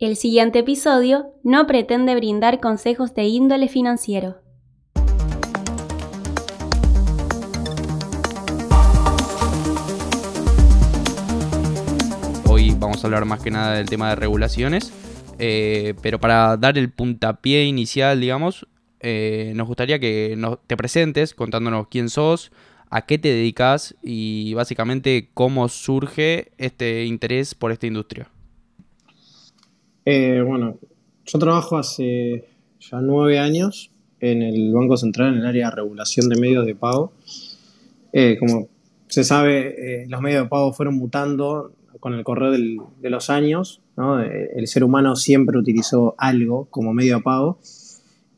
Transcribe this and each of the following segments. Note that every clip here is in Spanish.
El siguiente episodio no pretende brindar consejos de índole financiero. Hoy vamos a hablar más que nada del tema de regulaciones, eh, pero para dar el puntapié inicial, digamos, eh, nos gustaría que te presentes contándonos quién sos, a qué te dedicas y básicamente cómo surge este interés por esta industria. Eh, bueno, yo trabajo hace ya nueve años en el Banco Central en el área de regulación de medios de pago. Eh, como se sabe, los medios de pago fueron mutando con el correr de los años. El ser humano siempre utilizó algo como medio de pago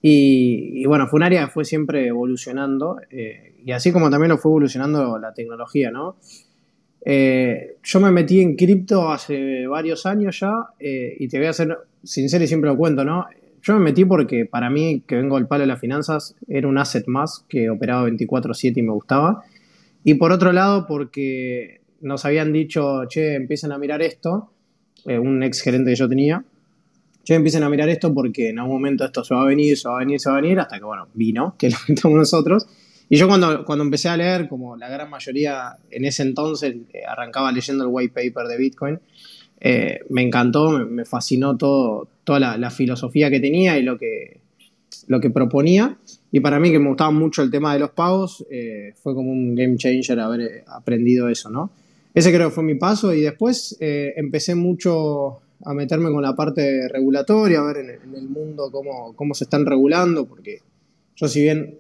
y, bueno, fue un área que fue siempre evolucionando, eh, y así como también lo fue evolucionando la tecnología, ¿no? Eh, yo me metí en cripto hace varios años ya, eh, y te voy a ser sincero y siempre lo cuento, ¿no? Yo me metí porque para mí, que vengo del palo de las finanzas, era un asset más que operaba 24/7 y me gustaba. Y por otro lado, porque nos habían dicho, che, empiecen a mirar esto, un ex gerente que yo tenía, yo empiecen a mirar esto porque en algún momento esto se va a venir, se va a venir, se va a venir, hasta que, bueno, vino, que lo metamos nosotros. Y yo cuando, cuando empecé a leer, como la gran mayoría en ese entonces, eh, arrancaba leyendo el white paper de Bitcoin, eh, me encantó, me, fascinó todo, toda la, filosofía que tenía y lo que, lo que proponía. Y para mí, que me gustaba mucho el tema de los pagos, eh, fue como un game changer haber aprendido eso, ¿no? Ese creo que fue mi paso y después empecé mucho a meterme con la parte regulatoria, a ver en el, mundo cómo, cómo, se están regulando, porque yo si bien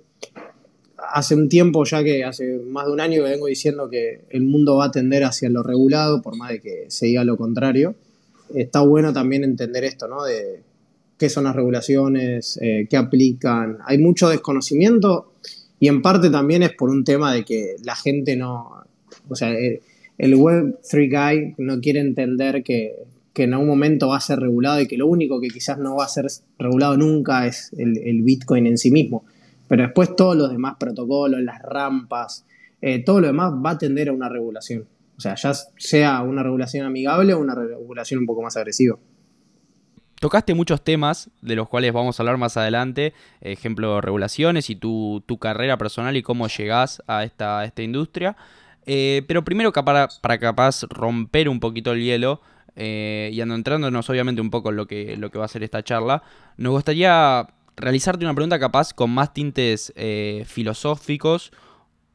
hace un tiempo ya que hace más de un año que vengo diciendo que el mundo va a tender hacia lo regulado, por más de que se diga lo contrario, está bueno también entender esto, ¿no? De qué son las regulaciones, eh, qué aplican. Hay mucho desconocimiento y en parte también es por un tema de que la gente no, o sea, el, el Web3 guy no quiere entender que en algún momento va a ser regulado y que lo único que quizás no va a ser regulado nunca es el, Bitcoin en sí mismo. Pero después todos los demás protocolos, las rampas, eh, todo lo demás va a tender a una regulación. O sea, ya sea una regulación amigable o una regulación un poco más agresiva. Tocaste muchos temas de los cuales vamos a hablar más adelante, ejemplo, regulaciones y tu, carrera personal y cómo llegás a esta, esta industria. Eh, pero primero, para, para capaz romper un poquito el hielo, eh, y entrándonos obviamente un poco en lo que, lo que va a ser esta charla, nos gustaría realizarte una pregunta capaz con más tintes eh, filosóficos,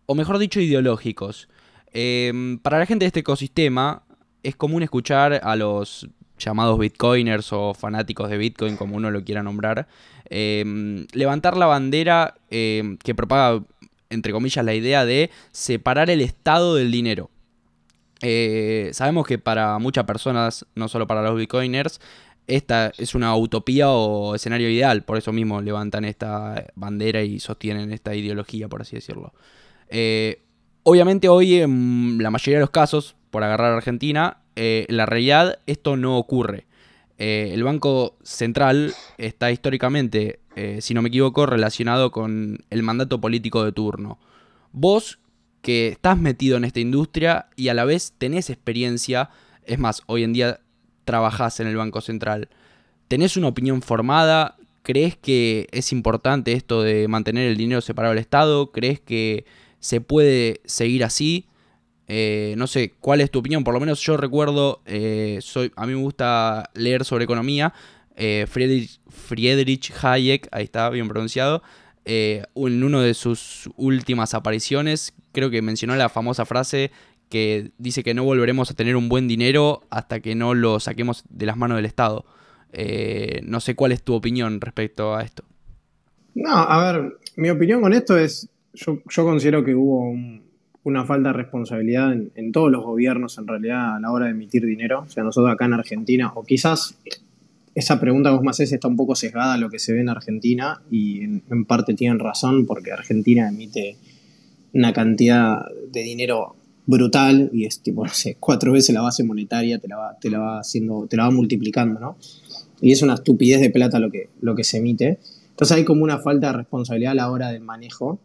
o mejor dicho, ideológicos. Em, para la gente de este ecosistema es común escuchar a los llamados bitcoiners o fanáticos de Bitcoin, como uno lo quiera nombrar, em, levantar la bandera em, que propaga, entre comillas, la idea de separar el Estado del dinero. Eh, sabemos que para muchas personas, no solo para los bitcoiners, esta es una utopía o escenario ideal, por eso mismo levantan esta bandera y sostienen esta ideología, por así decirlo. Eh, obviamente hoy en la mayoría de los casos, por agarrar a Argentina, eh, en la realidad esto no ocurre. el Banco Central está históricamente, si no me equivoco, relacionado con el mandato político de turno. Vos, que estás metido en esta industria y a la vez tenés experiencia, es más, hoy en día trabajás en el Banco Central, ¿tenés una opinión formada? ¿Crees que es importante esto de mantener el dinero separado del Estado? ¿Crees que se puede seguir así? Eh, no sé, ¿cuál es tu opinión? Por lo menos yo recuerdo, eh, soy, a mí me gusta leer sobre economía. Eh, Friedrich, Friedrich Hayek, ahí está bien pronunciado, en una de sus últimas apariciones creo que mencionó la famosa frase que dice que no volveremos a tener un buen dinero hasta que no lo saquemos de las manos del Estado. Eh, no sé cuál es tu opinión respecto a esto. No, a ver, mi opinión con esto es, yo, considero que hubo una falta de responsabilidad en, en, todos los gobiernos en realidad a la hora de emitir dinero. O sea, nosotros acá en Argentina, o quizás esa pregunta que vos me haces está un poco sesgada a lo que se ve en Argentina y en parte tienen razón porque Argentina emite una cantidad de dinero brutal y es tipo, no sé, cuatro veces la base monetaria te la va, te la va haciendo, te la va multiplicando, ¿no? Y es una estupidez de plata lo que, lo que se emite. Entonces hay como una falta de responsabilidad a la hora del manejo.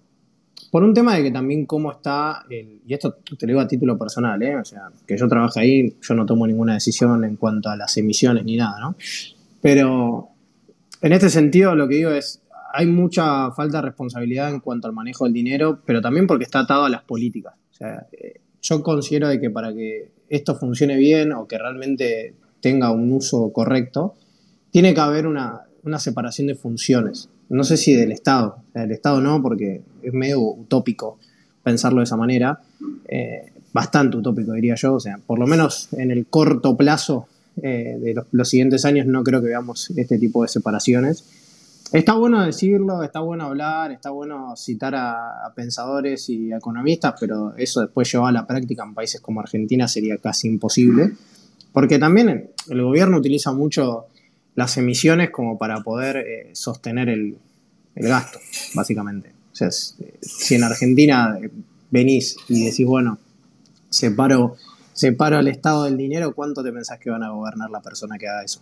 por un tema de que también cómo está, el, y esto te lo digo a título personal, ¿eh? o sea, que yo trabajo ahí, yo no tomo ninguna decisión en cuanto a las emisiones ni nada, ¿no? Pero en este sentido lo que digo es, hay mucha falta de responsabilidad en cuanto al manejo del dinero, pero también porque está atado a las políticas. O sea, eh, yo considero de que para que esto funcione bien o que realmente tenga un uso correcto, tiene que haber una, una separación de funciones. No sé si del Estado, del Estado no, porque es medio utópico pensarlo de esa manera, eh, bastante utópico diría yo, o sea, por lo menos en el corto plazo eh, de los, siguientes años no creo que veamos este tipo de separaciones. Está bueno decirlo, está bueno hablar, está bueno citar a, pensadores y economistas, pero eso después llevado a la práctica en países como Argentina sería casi imposible, porque también el gobierno utiliza mucho las emisiones como para poder eh, sostener el, gasto, básicamente. O sea, si en Argentina venís y decís, bueno, separo, separo al Estado del dinero, ¿cuánto te pensás que van a gobernar la persona que haga eso?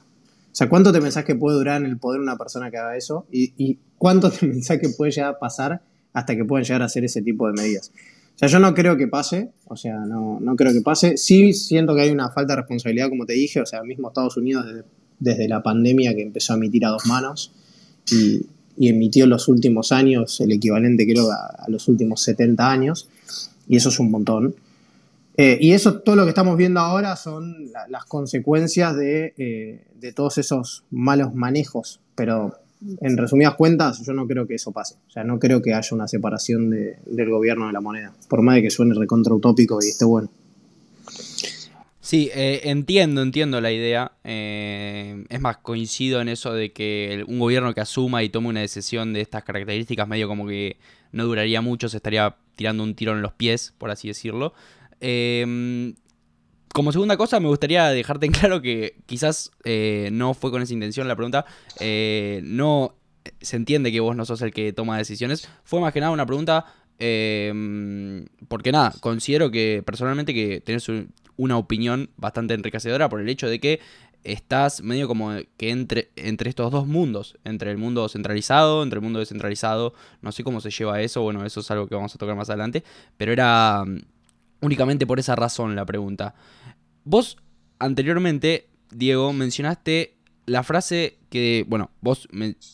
O sea, ¿cuánto te pensás que puede durar en el poder una persona que haga eso? ¿Y, cuánto te pensás que puede llegar a pasar hasta que puedan llegar a hacer ese tipo de medidas? O sea, yo no creo que pase, o sea, no, no creo que pase. Sí siento que hay una falta de responsabilidad, como te dije, o sea, mismo Estados Unidos desde, desde la pandemia que empezó a emitir a dos manos y, emitió en los últimos años el equivalente creo a, los últimos 70 años y eso es un montón. Eh, y eso, todo lo que estamos viendo ahora son las consecuencias eh, de, todos esos malos manejos. Pero en resumidas cuentas, yo no creo que eso pase. O sea, no creo que haya una separación del gobierno de la moneda. Por más de que suene recontra utópico y esté bueno. Sí, eh, entiendo, entiendo la idea. es más, coincido en eso de que un gobierno que asuma y tome una decisión de estas características, medio como que no duraría mucho, se estaría tirando un tiro en los pies, por así decirlo. Em, como segunda cosa, me gustaría dejarte en claro que quizás eh, no fue con esa intención la pregunta. Eh, no se entiende que vos no sos el que toma decisiones. Fue más que nada una pregunta. Em, porque nada, considero que personalmente que tenés una opinión bastante enriquecedora por el hecho de que estás medio como que entre, entre estos dos mundos, entre el mundo centralizado, entre el mundo descentralizado, no sé cómo se lleva eso, bueno, eso es algo que vamos a tocar más adelante, pero era únicamente por esa razón la pregunta. Vos anteriormente, Diego, mencionaste la frase que, bueno, vos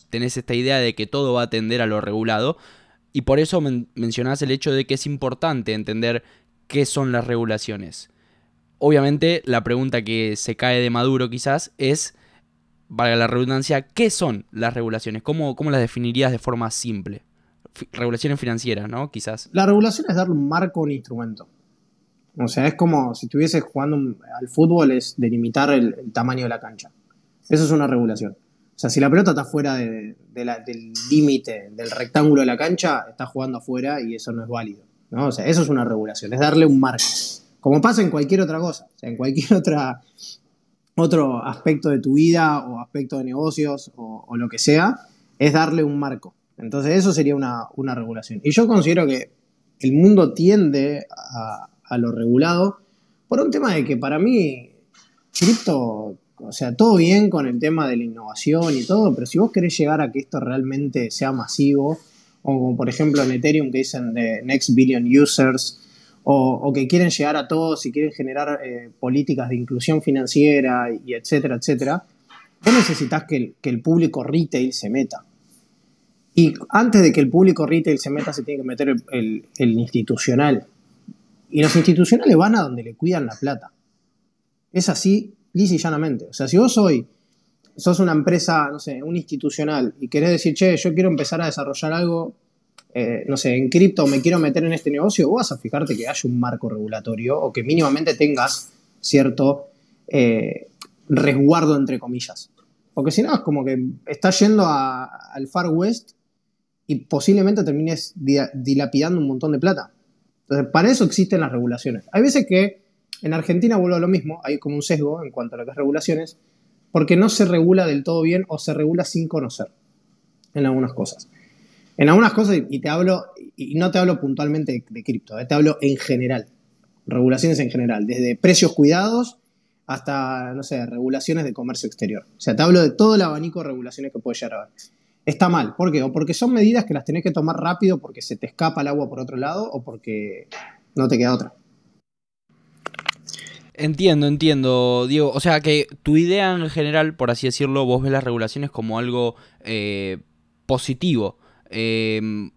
tenés esta idea de que todo va a tender a lo regulado y por eso mencionás el hecho de que es importante entender qué son las regulaciones. Obviamente la pregunta que se cae de Maduro quizás es, valga la redundancia, ¿qué son las regulaciones? ¿Cómo, cómo las definirías de forma simple? regulaciones financieras, ¿no? Quizás. La regulación es darle un marco a un instrumento. O sea, es como si estuvieses jugando al fútbol, es delimitar el, tamaño de la cancha. Eso es una regulación. O sea, si la pelota está fuera del límite del rectángulo de la cancha, está jugando afuera y eso no es válido. ¿no? O sea, eso es una regulación, es darle un marco. Como pasa en cualquier otra cosa, o sea, en cualquier otra, otro aspecto de tu vida o aspecto de negocios o, lo que sea, es darle un marco. Entonces, eso sería una, una regulación. Y yo considero que el mundo tiende a, a lo regulado, por un tema de que para mí, cripto, o sea, todo bien con el tema de la innovación y todo, pero si vos querés llegar a que esto realmente sea masivo, o como por ejemplo en Ethereum que dicen de Next Billion Users, o, que quieren llegar a todos y quieren generar eh, políticas de inclusión financiera y etcétera, etcétera, vos necesitas que el, público retail se meta. Y antes de que el público retail se meta, se tiene que meter el institucional. Y los institucionales van a donde le cuidan la plata. Es así, lisa y llanamente. O sea, si vos hoy sos una empresa, no sé, un institucional y querés decir, che, yo quiero empezar a desarrollar algo, eh, no sé, en cripto, me quiero meter en este negocio, vos vas a fijarte que haya un marco regulatorio o que mínimamente tengas cierto eh, resguardo, entre comillas. Porque si no, es como que estás yendo al Far West y posiblemente termines dilapidando un montón de plata. Entonces, para eso existen las regulaciones. Hay veces que en Argentina vuelvo a lo mismo, hay como un sesgo en cuanto a lo que es regulaciones, porque no se regula del todo bien o se regula sin conocer en algunas cosas. En algunas cosas, y te hablo, y no te hablo puntualmente de, cripto, eh, te hablo en general, regulaciones en general, desde precios cuidados hasta, no sé, regulaciones de comercio exterior. O sea, te hablo de todo el abanico de regulaciones que puede llegar a haber. Está mal. ¿Por qué? O porque son medidas que las tenés que tomar rápido porque se te escapa el agua por otro lado o porque no te queda otra. Entiendo, entiendo, Diego. O sea que tu idea en general, por así decirlo, vos ves las regulaciones como algo eh, positivo. Em,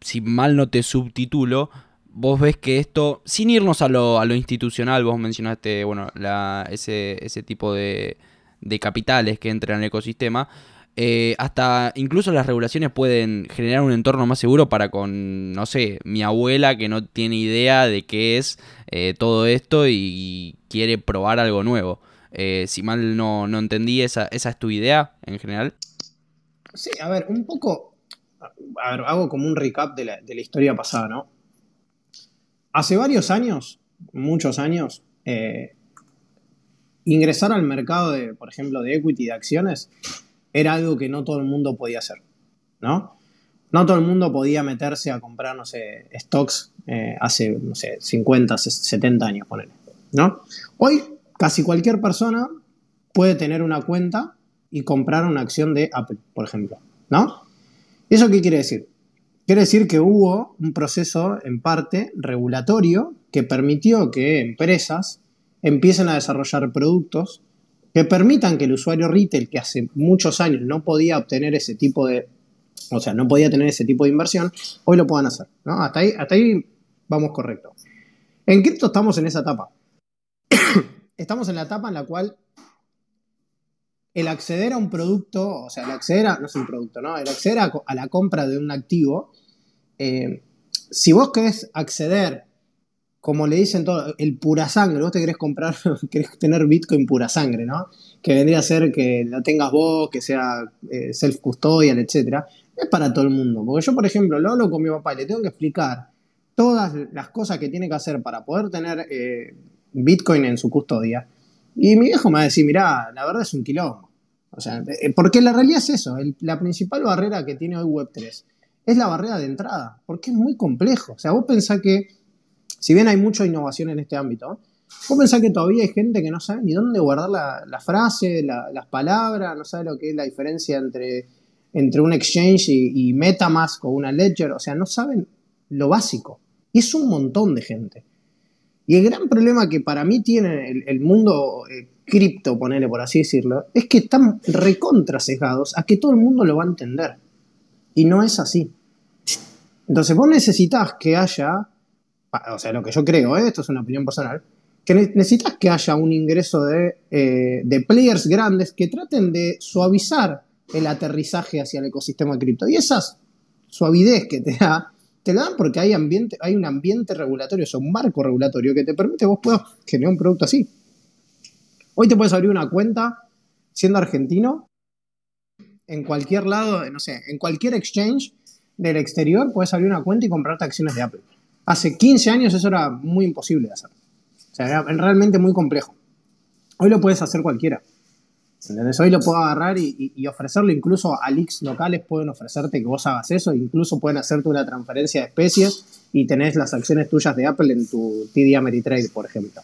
si mal no te subtitulo, vos ves que esto, sin irnos a lo, a lo institucional, vos mencionaste, bueno, la, ese, ese tipo de, de capitales que entran en el ecosistema, eh, hasta incluso las regulaciones pueden generar un entorno más seguro para con, no sé, mi abuela que no tiene idea de qué es eh, todo esto y quiere probar algo nuevo. Eh, si mal no, no entendí, ¿esa, ¿esa es tu idea en general? Sí, a ver, un poco, a ver, hago como un recap de la, de la historia pasada, ¿no? Hace varios años, muchos años, ingresar al mercado de, por ejemplo, de equity, de acciones, era algo que no todo el mundo podía hacer, ¿no? No todo el mundo podía meterse a comprar, no sé, stocks eh, hace, no sé, 50, 70 años, ponele, ¿no? Hoy casi cualquier persona puede tener una cuenta y comprar una acción de Apple, por ejemplo, ¿no? ¿Eso qué quiere decir? Quiere decir que hubo un proceso, en parte, regulatorio que permitió que empresas empiecen a desarrollar productos que permitan que el usuario retail, que hace muchos años no podía obtener ese tipo de, o sea, no podía tener ese tipo de inversión, hoy lo puedan hacer. ¿no? Hasta, ahí, hasta ahí vamos correcto. En cripto estamos en esa etapa. estamos en la etapa en la cual el acceder a un producto, o sea, el acceder a, no es un producto, ¿no? El acceder a, la compra de un activo, eh, si vos querés acceder como le dicen todo, el pura sangre, vos te querés comprar, querés tener Bitcoin pura sangre, ¿no? Que vendría a ser que la tengas vos, que sea eh, self-custodial, etc. Es para todo el mundo. Porque yo, por ejemplo, lo hablo con mi papá y le tengo que explicar todas las cosas que tiene que hacer para poder tener eh, Bitcoin en su custodia. Y mi viejo me va a decir, mirá, la verdad es un quilombo. O sea, eh, porque la realidad es eso, la principal barrera que tiene hoy Web3 es la barrera de entrada, porque es muy complejo. O sea, vos pensás que si bien hay mucha innovación en este ámbito, vos pensás que todavía hay gente que no sabe ni dónde guardar la, frase, las palabras, no sabe lo que es la diferencia entre, entre un exchange y, Metamask o una Ledger, o sea, no saben lo básico. Y es un montón de gente. Y el gran problema que para mí tiene el, mundo eh, cripto, ponele por así decirlo, es que están recontra a que todo el mundo lo va a entender. Y no es así. Entonces vos necesitas que haya o sea, lo que yo creo, ¿eh? esto es una opinión personal, que necesitas que haya un ingreso eh, de, players grandes que traten de suavizar el aterrizaje hacia el ecosistema cripto. Y esa suavidez que te da, te la dan porque hay, ambiente, hay un ambiente regulatorio, o un marco regulatorio que te permite vos puedas generar un producto así. Hoy te puedes abrir una cuenta siendo argentino en cualquier lado, no sé, en cualquier exchange del exterior puedes abrir una cuenta y comprarte acciones de Apple. Hace 15 años eso era muy imposible de hacer. O sea, era realmente muy complejo. Hoy lo puedes hacer cualquiera. ¿Entendés? Hoy lo puedo agarrar y, ofrecerlo, incluso a leaks locales pueden ofrecerte que vos hagas eso, incluso pueden hacerte una transferencia de especies y tenés las acciones tuyas de Apple en tu TD Ameritrade, por ejemplo.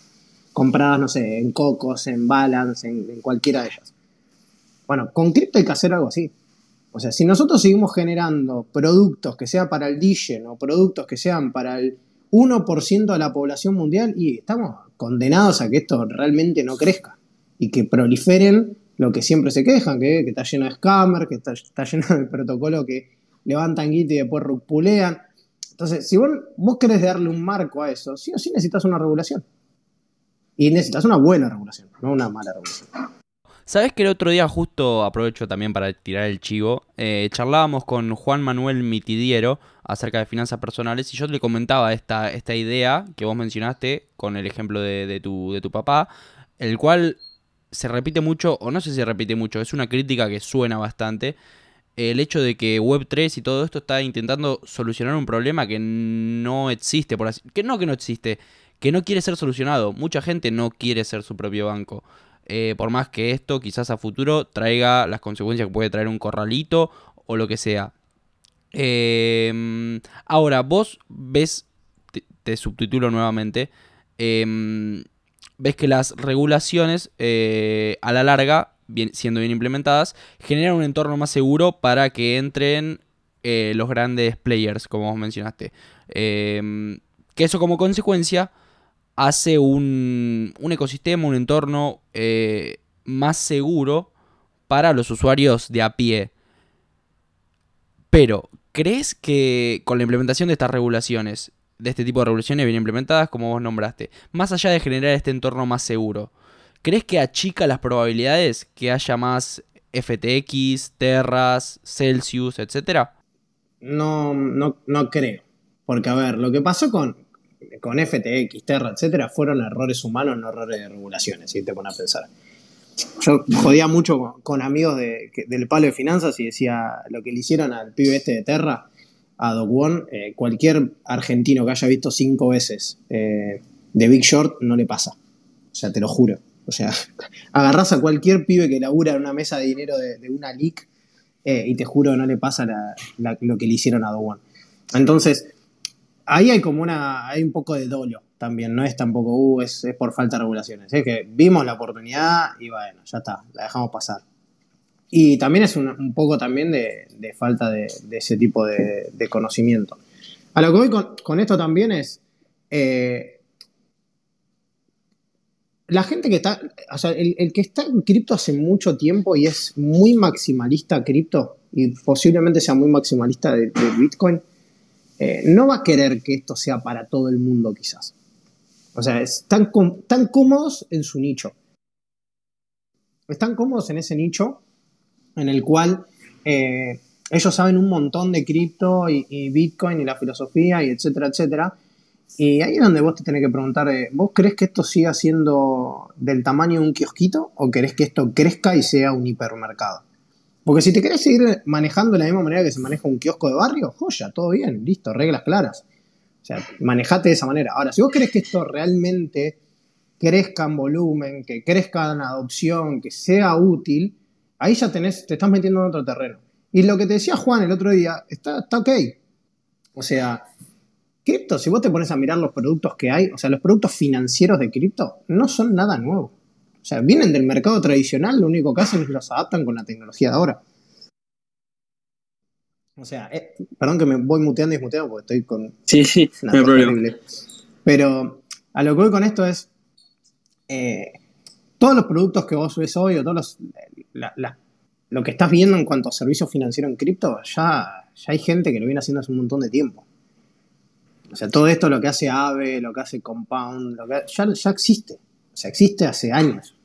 Compradas, no sé, en Cocos, en Balance, en, en cualquiera de ellas. Bueno, con cripto hay que hacer algo así. O sea, si nosotros seguimos generando productos que sean para el Digen o productos que sean para el 1% de la población mundial, y estamos condenados a que esto realmente no crezca y que proliferen lo que siempre se quejan, que, está lleno de scammers, que está, lleno de protocolo que levantan guita y después rupulean. Entonces, si vos, vos querés darle un marco a eso, sí o sí necesitas una regulación. Y necesitas una buena regulación, no una mala regulación. Sabes que el otro día, justo aprovecho también para tirar el chivo, eh, charlábamos con Juan Manuel Mitidiero acerca de finanzas personales y yo le comentaba esta, esta idea que vos mencionaste con el ejemplo de, tu, de tu papá, el cual se repite mucho, o no sé si se repite mucho, es una crítica que suena bastante, el hecho de que Web3 y todo esto está intentando solucionar un problema que no existe, por así, que no que no existe, que no quiere ser solucionado. Mucha gente no quiere ser su propio banco. Eh, por más que esto quizás a futuro traiga las consecuencias que puede traer un corralito o lo que sea. Em, ahora, vos ves, te, subtitulo nuevamente, em, ves que las regulaciones eh, a la larga siendo bien implementadas, generan un entorno más seguro para que entren eh, los grandes players, como vos mencionaste. Em, que eso como consecuencia hace un, un ecosistema, un entorno eh, más seguro para los usuarios de a pie. Pero, ¿crees que con la implementación de estas regulaciones, de este tipo de regulaciones bien implementadas, como vos nombraste, más allá de generar este entorno más seguro, ¿crees que achica las probabilidades que haya más FTX, Terras, Celsius, etcétera? No, no, no creo. Porque, a ver, lo que pasó con, con FTX, Terra, etcétera, fueron errores humanos, no errores de regulaciones, si te pones a pensar. Yo jodía mucho con, amigos del palo de finanzas y decía lo que le hicieron al pibe este de Terra, a Doc One, eh, cualquier argentino que haya visto cinco veces eh, de Big Short no le pasa. O sea, te lo juro. O sea, agarras a cualquier pibe que labura en una mesa de dinero de, una leak eh, y te juro no le pasa lo que le hicieron a Doc One. Entonces, ahí hay como una, hay un poco de dolo también, no es tampoco, uh, es, por falta de regulaciones, es que vimos la oportunidad y bueno, ya está, la dejamos pasar. Y también es un, poco también de, falta de, ese tipo de, conocimiento. A lo que voy con, esto también es, eh, la gente que está, o sea, el, que está en cripto hace mucho tiempo y es muy maximalista cripto y posiblemente sea muy maximalista de Bitcoin, eh, no va a querer que esto sea para todo el mundo quizás. O sea, están, tan cómodos en su nicho. Están cómodos en ese nicho en el cual eh, ellos saben un montón de cripto y, Bitcoin y la filosofía y etcétera, etcétera. Y ahí es donde vos te tenés que preguntar, eh, ¿vos crees que esto siga siendo del tamaño de un kiosquito o querés que esto crezca y sea un hipermercado? Porque si te querés seguir manejando de la misma manera que se maneja un kiosco de barrio, joya, todo bien, listo, reglas claras. O sea, manejate de esa manera. Ahora, si vos querés que esto realmente crezca en volumen, que crezca en adopción, que sea útil, ahí ya te estás metiendo en otro terreno. Y lo que te decía Juan el otro día, está, está ok. O sea, cripto, si vos te pones a mirar los productos que hay, o sea, los productos financieros de cripto no son nada nuevo. O sea, vienen del mercado tradicional, lo único que hacen es que los adaptan con la tecnología de ahora. O sea, eh, perdón que me voy muteando y muteando porque estoy con. Sí, sí, no hay problema. Pero a lo que voy con esto es. Eh, todos los productos que vos ves hoy o todos lo que estás viendo en cuanto a servicios financieros en cripto, ya, ya hay gente que lo viene haciendo hace un montón de tiempo. O sea, todo esto, lo que hace AVE, lo que hace Compound, lo que, ya, ya existe. O sea, existe hace años.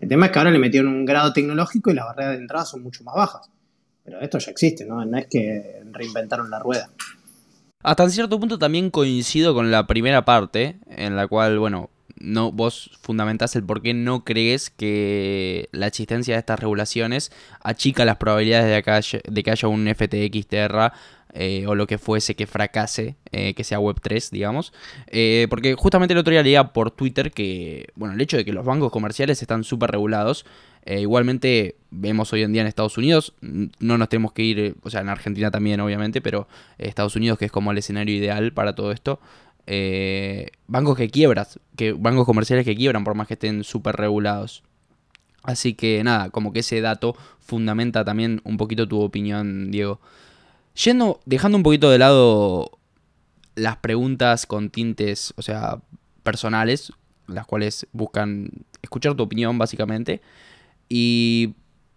El tema es que ahora le metieron un grado tecnológico y las barreras de entrada son mucho más bajas. Pero esto ya existe, ¿no? No es que reinventaron la rueda. Hasta cierto punto también coincido con la primera parte, en la cual, bueno, no, vos fundamentás el por qué no crees que la existencia de estas regulaciones achica las probabilidades de, que haya un FTX Terra eh, o lo que fuese que fracase, eh, que sea Web3, digamos. Eh, porque justamente el otro día leía por Twitter que, bueno, el hecho de que los bancos comerciales están súper regulados, igualmente vemos hoy en día en Estados Unidos, no nos tenemos que ir, o sea, en Argentina también obviamente, pero Estados Unidos que es como el escenario ideal para todo esto. bancos que quiebras, que bancos comerciales que quiebran por más que estén súper regulados. Así que nada, como que ese dato fundamenta también un poquito tu opinión, Diego. Yendo, dejando un poquito de lado las preguntas con tintes, o sea, personales, las cuales buscan escuchar tu opinión básicamente, y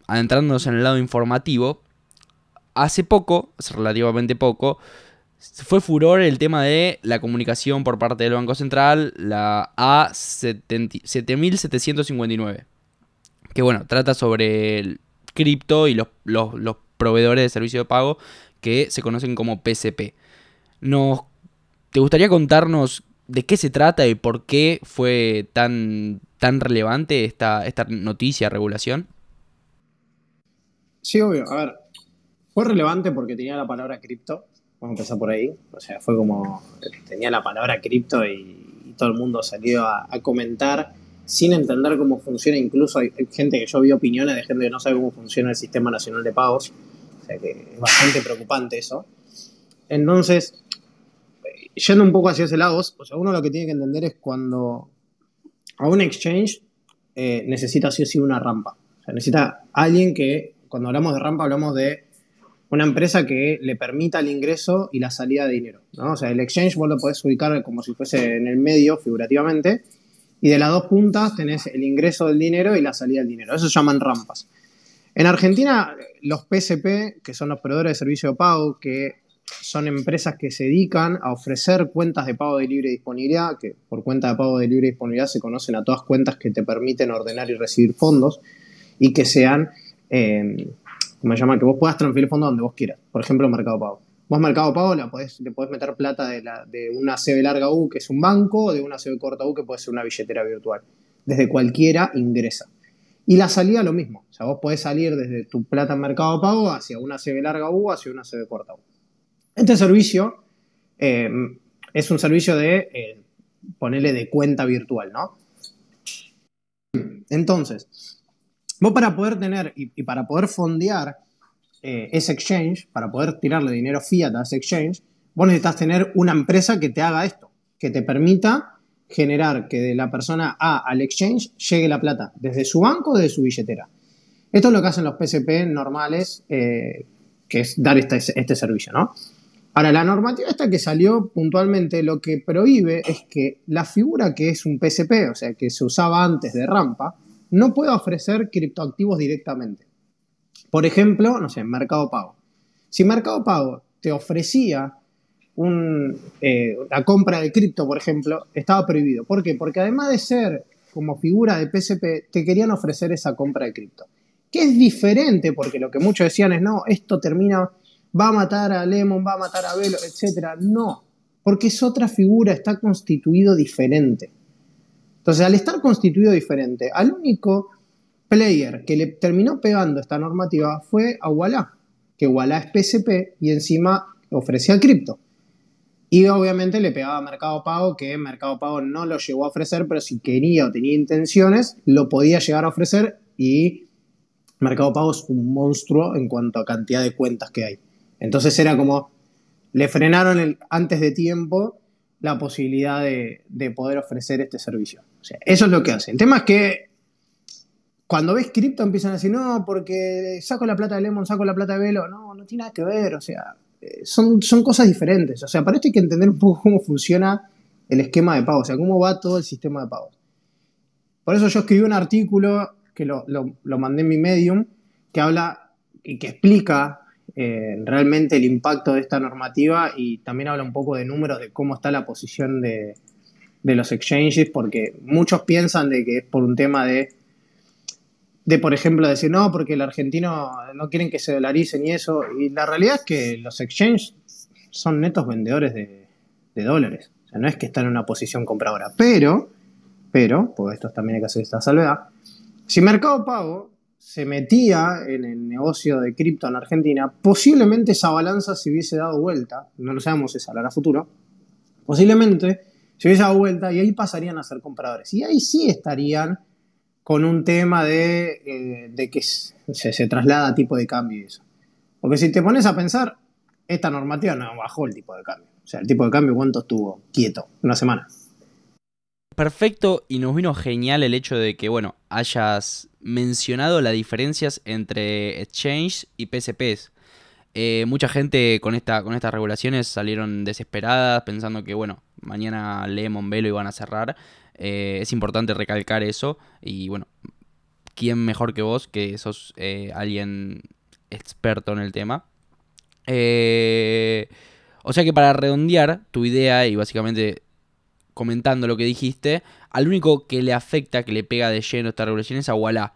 adentrándonos en el lado informativo, hace poco, hace relativamente poco, fue furor el tema de la comunicación por parte del Banco Central, la A7759, que bueno, trata sobre el cripto y los, los proveedores de servicio de pago que se conocen como PCP. Nos, ¿Te gustaría contarnos de qué se trata y por qué fue tan, tan relevante esta, esta noticia, regulación? Sí, obvio. A ver, fue relevante porque tenía la palabra cripto. Vamos a empezar por ahí. O sea, fue como tenía la palabra cripto y, todo el mundo salió a, a, comentar sin entender cómo funciona. Incluso hay, gente que yo vi opiniones de gente que no sabe cómo funciona el Sistema Nacional de Pagos que es bastante preocupante eso. Entonces, yendo un poco hacia ese lado, o sea, uno lo que tiene que entender es cuando a un exchange eh, necesita sí o sí una rampa. necesita alguien que, cuando hablamos de rampa, hablamos de una empresa que le permita el ingreso y la salida de dinero. ¿no? O sea, el exchange vos lo podés ubicar como si fuese en el medio, figurativamente, y de las dos puntas tenés el ingreso del dinero y la salida del dinero. Eso se llaman rampas. En Argentina, los PSP, que son los proveedores de servicio de pago, que son empresas que se dedican a ofrecer cuentas de pago de libre disponibilidad, que por cuenta de pago de libre disponibilidad se conocen a todas cuentas que te permiten ordenar y recibir fondos y que sean, eh, se llama, que vos puedas transferir fondos donde vos quieras. Por ejemplo, Mercado Pago. Vos Mercado Pago le podés, meter plata la, de una CB larga U, que es un banco, o de una CB corta U, que puede ser una billetera virtual. Desde cualquiera ingresa. Y la salida lo mismo. O sea, vos podés salir desde tu plata en Mercado Pago hacia una CB larga U, hacia una CB corta U. Este servicio eh, es un servicio de, eh, ponerle de cuenta virtual, ¿no? Entonces, vos para poder tener y, y para poder fondear eh, ese exchange, para poder tirarle dinero fiat a ese exchange, vos necesitas tener una empresa que te haga esto, que te permita generar que de la persona A al exchange llegue la plata, desde su banco o desde su billetera. Esto es lo que hacen los PSP normales, eh, que es dar este, este servicio, ¿no? Ahora, la normativa esta que salió puntualmente lo que prohíbe es que la figura que es un PSP, o sea, que se usaba antes de rampa, no pueda ofrecer criptoactivos directamente. Por ejemplo, no sé, Mercado Pago. Si Mercado Pago te ofrecía un, eh, la compra de cripto, por ejemplo, estaba prohibido. ¿Por qué? Porque además de ser como figura de PSP, te querían ofrecer esa compra de cripto. Que es diferente, porque lo que muchos decían es, no, esto termina, va a matar a Lemon, va a matar a Velo, etc. No, porque es otra figura, está constituido diferente. Entonces, al estar constituido diferente, al único player que le terminó pegando esta normativa fue a Walla, que Walla es PSP y encima ofrecía cripto. Y obviamente le pegaba a Mercado Pago, que Mercado Pago no lo llegó a ofrecer, pero si quería o tenía intenciones, lo podía llegar a ofrecer y Mercado Pago es un monstruo en cuanto a cantidad de cuentas que hay. Entonces era como, le frenaron antes de tiempo la posibilidad de, de, poder ofrecer este servicio. Eso es lo que hace. El tema es que cuando ves cripto empiezan a decir, no, porque saco la plata de Lemon, saco la plata de Velo. No, no tiene nada que ver, o sea, son, son cosas diferentes. O sea, para esto hay que entender un poco cómo funciona el esquema de pago, o sea, cómo va todo el sistema de pagos. Por eso yo escribí un artículo que lo, mandé en mi medium, que habla y que explica eh, realmente el impacto de esta normativa y también habla un poco de números de cómo está la posición de, de los exchanges, porque muchos piensan de que es por un tema de de, por ejemplo, decir, no, porque el argentino no quieren que se dolaricen y eso. Y la realidad es que los exchanges son netos vendedores de, dólares. O sea, no es que están en una posición compradora. Pero, pero, pues esto también hay que hacer esta salvedad, si Mercado Pago se metía en el negocio de cripto en Argentina, posiblemente esa balanza se hubiese dado vuelta, no lo sabemos, es hablar a futuro, posiblemente se hubiese dado vuelta y ahí pasarían a ser compradores. Y ahí sí estarían con un tema de, eh, que se, traslada tipo de cambio y eso. Porque si te pones a pensar, esta normativa no bajó el tipo de cambio. O sea, el tipo de cambio, ¿cuánto estuvo quieto? Una semana. Perfecto, y nos vino genial el hecho de que, bueno, hayas mencionado las diferencias entre exchange y PCPs. Eh, mucha gente con, esta, con estas regulaciones salieron desesperadas pensando que, bueno, mañana Lemon Velo iban a cerrar. Eh, es importante recalcar eso. Y bueno, ¿quién mejor que vos, que sos eh, alguien experto en el tema? Eh, o sea que para redondear tu idea y básicamente comentando lo que dijiste, al único que le afecta, que le pega de lleno esta regulación es a Walla.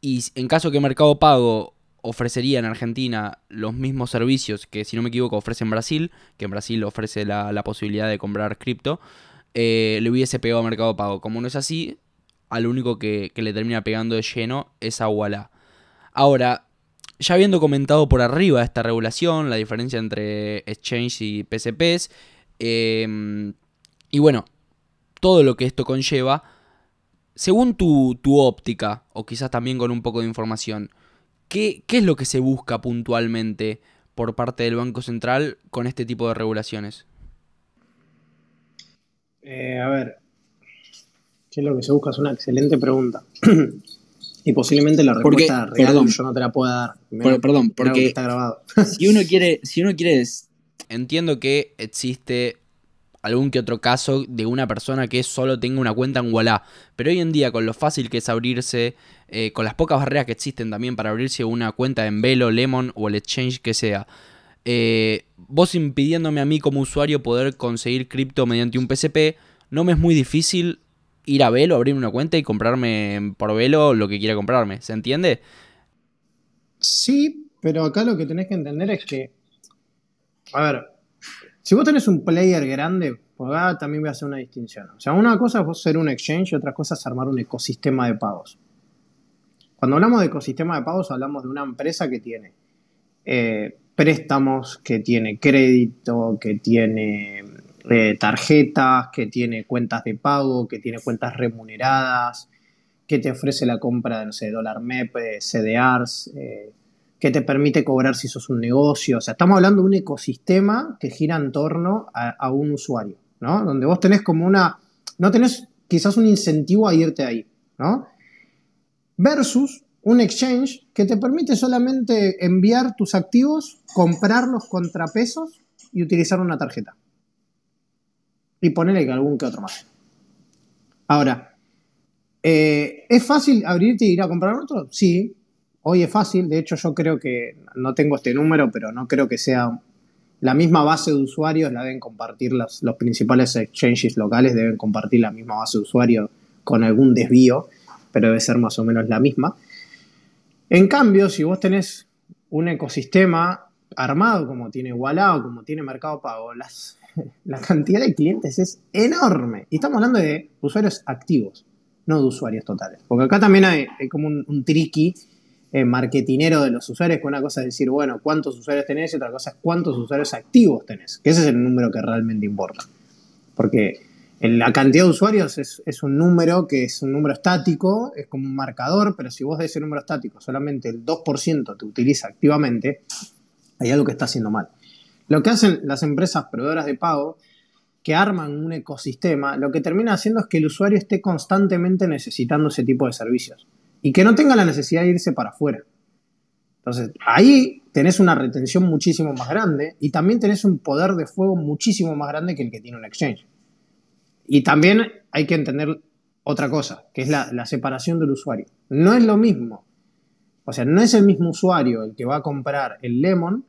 Y en caso que Mercado Pago ofrecería en Argentina los mismos servicios que, si no me equivoco, ofrece en Brasil, que en Brasil ofrece la, la posibilidad de comprar cripto, eh, le hubiese pegado a Mercado Pago. Como no es así, al único que, le termina pegando de lleno es a. Ahora, ya habiendo comentado por arriba esta regulación, la diferencia entre exchange y PCPs, em, y bueno, todo lo que esto conlleva, según tu, óptica, o quizás también con un poco de información, ¿qué, ¿qué es lo que se busca puntualmente por parte del Banco Central con este tipo de regulaciones? Eh, a ver, ¿qué es lo que se busca? Es una excelente pregunta. Y posiblemente la respuesta real yo no te la pueda dar. perdón, porque está grabado. si uno quiere, si uno quiere entiendo que existe algún que otro caso de una persona que solo tenga una cuenta en Walla. Pero hoy en día, con lo fácil que es abrirse, eh, con las pocas barreras que existen también para abrirse una cuenta en Velo, Lemon o el exchange que sea, eh, vos impidiéndome a mí como usuario poder conseguir cripto mediante un PCP, no me es muy difícil ir a Velo, abrirme una cuenta y comprarme por Velo lo que quiera comprarme. ¿Se entiende? Sí, pero acá lo que tenés que entender es que, a ver, si vos tenés un player grande, pues acá también voy a hacer una distinción. O sea, una cosa es ser un exchange y otra cosa es armar un ecosistema de pagos. Cuando hablamos de ecosistema de pagos, hablamos de una empresa que tiene eh, préstamos, que tiene crédito, que tiene eh, tarjetas, que tiene cuentas de pago, que tiene cuentas remuneradas, que te ofrece la compra de, dólar MEP, CDRs, eh, que te permite cobrar si sos un negocio. O sea, estamos hablando de un ecosistema que gira en torno a, un usuario, ¿no? Donde vos tenés como una, no tenés quizás un incentivo a irte ahí, ¿no? Versus un exchange que te permite solamente enviar tus activos, comprar los contrapesos y utilizar una tarjeta. Y ponerle algún que otro más. Ahora, eh, ¿es fácil abrirte y ir a comprar otro? Sí, Hoy es fácil, de hecho yo creo que, no tengo este número, pero no creo que sea la misma base de usuarios, la deben compartir los principales exchanges locales, deben compartir la misma base de usuarios con algún desvío, pero debe ser más o menos la misma. En cambio, si vos tenés un ecosistema armado como tiene Walla o como tiene Mercado Pago, las, la cantidad de clientes es enorme. Y estamos hablando de usuarios activos, no de usuarios totales. Porque acá también hay, como un, un tricky eh, marketinero de los usuarios, que una cosa es decir, bueno, cuántos usuarios tenés y otra cosa es cuántos usuarios activos tenés, que ese es el número que realmente importa. Porque la cantidad de usuarios es, un número que es un número estático, es como un marcador, pero si vos de ese número estático solamente el 2% te utiliza activamente, hay algo que está haciendo mal. Lo que hacen las empresas proveedoras de pago, que arman un ecosistema, lo que termina haciendo es que el usuario esté constantemente necesitando ese tipo de servicios y que no tenga la necesidad de irse para afuera. Entonces, ahí tenés una retención muchísimo más grande y también tenés un poder de fuego muchísimo más grande que el que tiene un exchange. Y también hay que entender otra cosa, que es la, separación del usuario. No es lo mismo, o sea, no es el mismo usuario el que va a comprar el Lemon,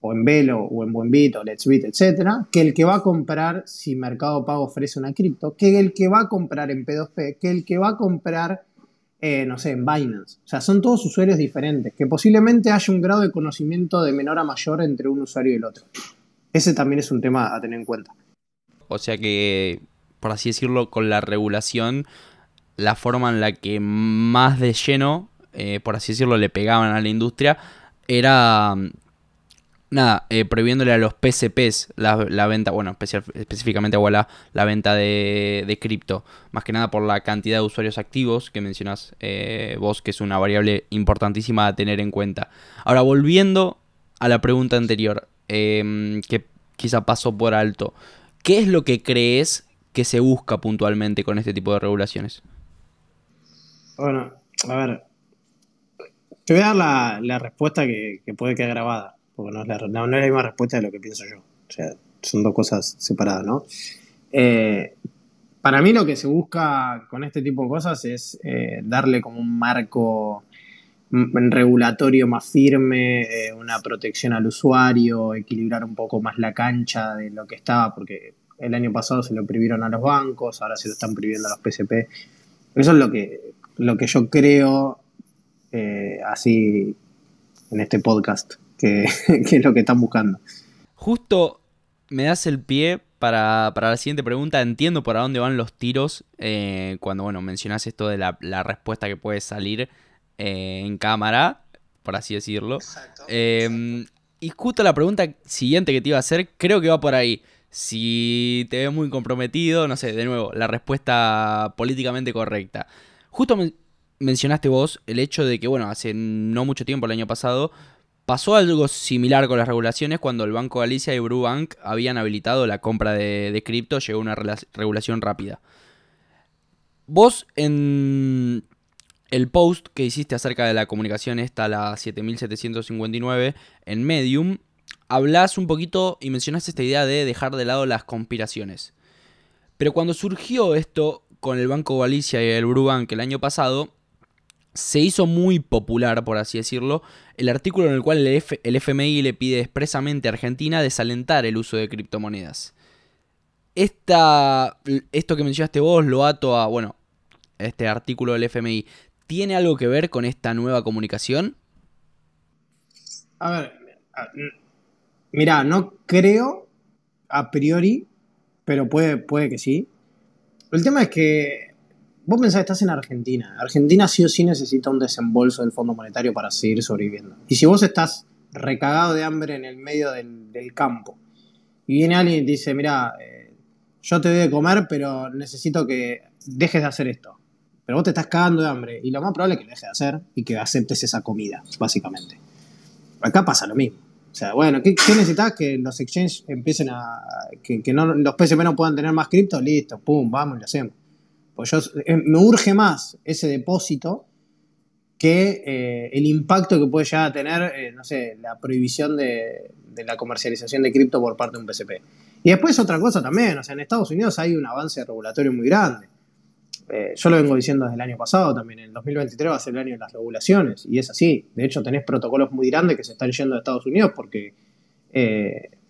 o en Velo, o en Buenbit, o Let's Bit, etcétera, que el que va a comprar si Mercado Pago ofrece una cripto, que el que va a comprar en P2P, que el que va a comprar eh, no sé, en Binance. O sea, son todos usuarios diferentes, que posiblemente haya un grado de conocimiento de menor a mayor entre un usuario y el otro. Ese también es un tema a tener en cuenta. O sea que, por así decirlo, con la regulación, la forma en la que más de lleno, eh, por así decirlo, le pegaban a la industria, era nada, eh, prohibiéndole a los PCPs la, venta, bueno, específicamente a Walla, la venta de, cripto, más que nada por la cantidad de usuarios activos que mencionas eh, vos, que es una variable importantísima a tener en cuenta. Ahora, volviendo a la pregunta anterior, que quizá pasó por alto, ¿qué es lo que crees que se busca puntualmente con este tipo de regulaciones? Bueno, a ver, te voy a dar la, respuesta que, que puede quedar grabada porque no es, la, no, es la misma respuesta de lo que pienso yo. O sea, son dos cosas separadas, ¿no? Eh, para mí lo que se busca con este tipo de cosas es eh, darle como un marco regulatorio más firme, eh, una protección al usuario, equilibrar un poco más la cancha de lo que estaba, porque el año pasado se lo prohibieron a los bancos, ahora se lo están prohibiendo a los PCP. Eso es lo que, lo que yo creo así en este podcast. que, es lo que están buscando. Justo me das el pie para, la siguiente pregunta. Entiendo por dónde van los tiros eh, cuando bueno, mencionas esto de la, respuesta que puede salir eh, en cámara, por así decirlo. Em, y justo la pregunta siguiente que te iba a hacer, creo que va por ahí. Si te ves muy comprometido, no sé, de nuevo, la respuesta políticamente correcta. Justo mencionaste vos el hecho de que, bueno, hace no mucho tiempo, el año pasado, Pasó algo similar con las regulaciones cuando el Banco Galicia y Brubank habían habilitado la compra de, cripto, llegó una regulación rápida. Vos en, el post que hiciste acerca de la comunicación esta, la 7759, en Medium, hablas un poquito y mencionaste esta idea de dejar de lado las conspiraciones. Pero cuando surgió esto con el Banco Galicia y el Brubank el año pasado, se hizo muy popular, por así decirlo, el artículo en el cual el, el FMI le pide expresamente a Argentina desalentar el uso de criptomonedas. Esta, esto que mencionaste vos lo ato a, bueno, este artículo del FMI. ¿Tiene algo que ver con esta nueva comunicación? A ver, mira, no creo a priori, pero puede, puede que sí. El tema es que vos pensás que estás en Argentina. Argentina sí o sí necesita un desembolso del Fondo Monetario para seguir sobreviviendo. Y si vos estás recagado de hambre en el medio del, campo y viene alguien y te dice, mira, eh, yo te doy de comer, pero necesito que dejes de hacer esto. Pero vos te estás cagando de hambre y lo más probable es que lo dejes de hacer y que aceptes esa comida, básicamente. Acá pasa lo mismo. O sea, bueno, ¿qué, necesitas? Que los exchanges empiecen a. que, no, los PCP no puedan tener más cripto, listo, pum, vamos lo hacemos. Pues yo, eh, me urge más ese depósito que eh, el impacto que puede llegar a tener, eh, no sé, la prohibición de, la comercialización de cripto por parte de un PCP. Y después otra cosa también, o sea, en Estados Unidos hay un avance regulatorio muy grande. Yo lo vengo diciendo desde el año pasado también, en 2023 va a ser el año de las regulaciones, y es así. De hecho, tenés protocolos muy grandes que se están yendo a Estados Unidos porque,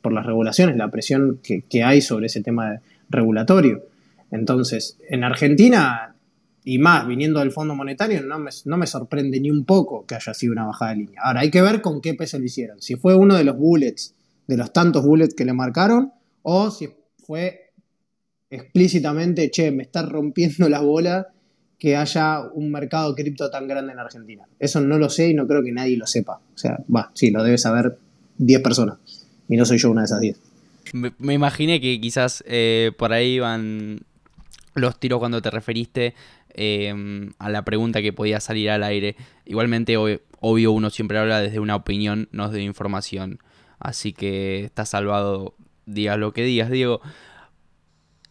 por las regulaciones, la presión que, que hay sobre ese tema regulatorio. Entonces, en Argentina, y más viniendo del Fondo Monetario, no me, sorprende ni un poco que haya sido una bajada de línea. Ahora, hay que ver con qué peso lo hicieron. Si fue uno de los bullets, de los tantos bullets que le marcaron, o si fue explícitamente, che, me está rompiendo la bola que haya un mercado cripto tan grande en Argentina. Eso no lo sé y no creo que nadie lo sepa. O sea, va, sí, lo debe saber 10 personas. Y no soy yo una de esas 10. Me, imaginé que quizás eh, por ahí van los tiros cuando te referiste em, a la pregunta que podía salir al aire. Igualmente, obvio, uno siempre habla desde una opinión, no desde información. Así que está salvado, digas lo que digas, Diego.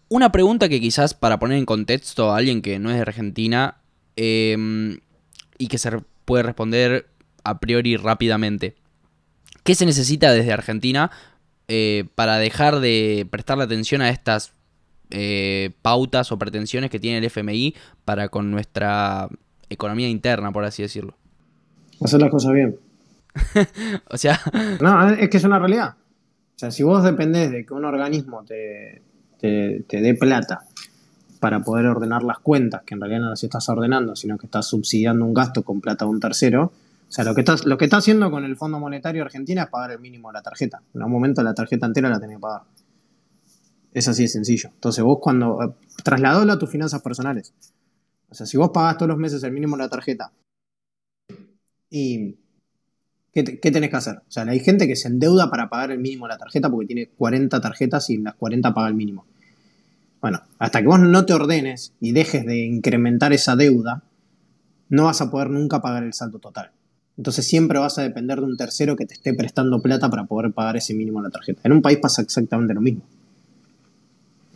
Una pregunta que quizás para poner en contexto a alguien que no es de Argentina em, y que se puede responder a priori rápidamente. ¿Qué se necesita desde Argentina eh, para dejar de prestarle atención a estas eh, pautas o pretensiones que tiene el FMI para con nuestra economía interna, por así decirlo. Hacer las cosas bien. o sea... No, es que es una realidad. O sea, si vos dependés de que un organismo te, te, dé plata para poder ordenar las cuentas, que en realidad no las estás ordenando, sino que estás subsidiando un gasto con plata de un tercero, o sea, lo que, estás, lo que está haciendo con el Fondo Monetario Argentina es pagar el mínimo de la tarjeta. En un momento la tarjeta entera la tenés que pagar. Es así de sencillo. Entonces vos cuando... Eh, a tus finanzas personales. O sea, si vos pagás todos los meses el mínimo de la tarjeta y... ¿qué, tenés que hacer? O sea, hay gente que se endeuda para pagar el mínimo de la tarjeta porque tiene 40 tarjetas y las 40 paga el mínimo. Bueno, hasta que vos no te ordenes y dejes de incrementar esa deuda, no vas a poder nunca pagar el saldo total. Entonces siempre vas a depender de un tercero que te esté prestando plata para poder pagar ese mínimo en la tarjeta. En un país pasa exactamente lo mismo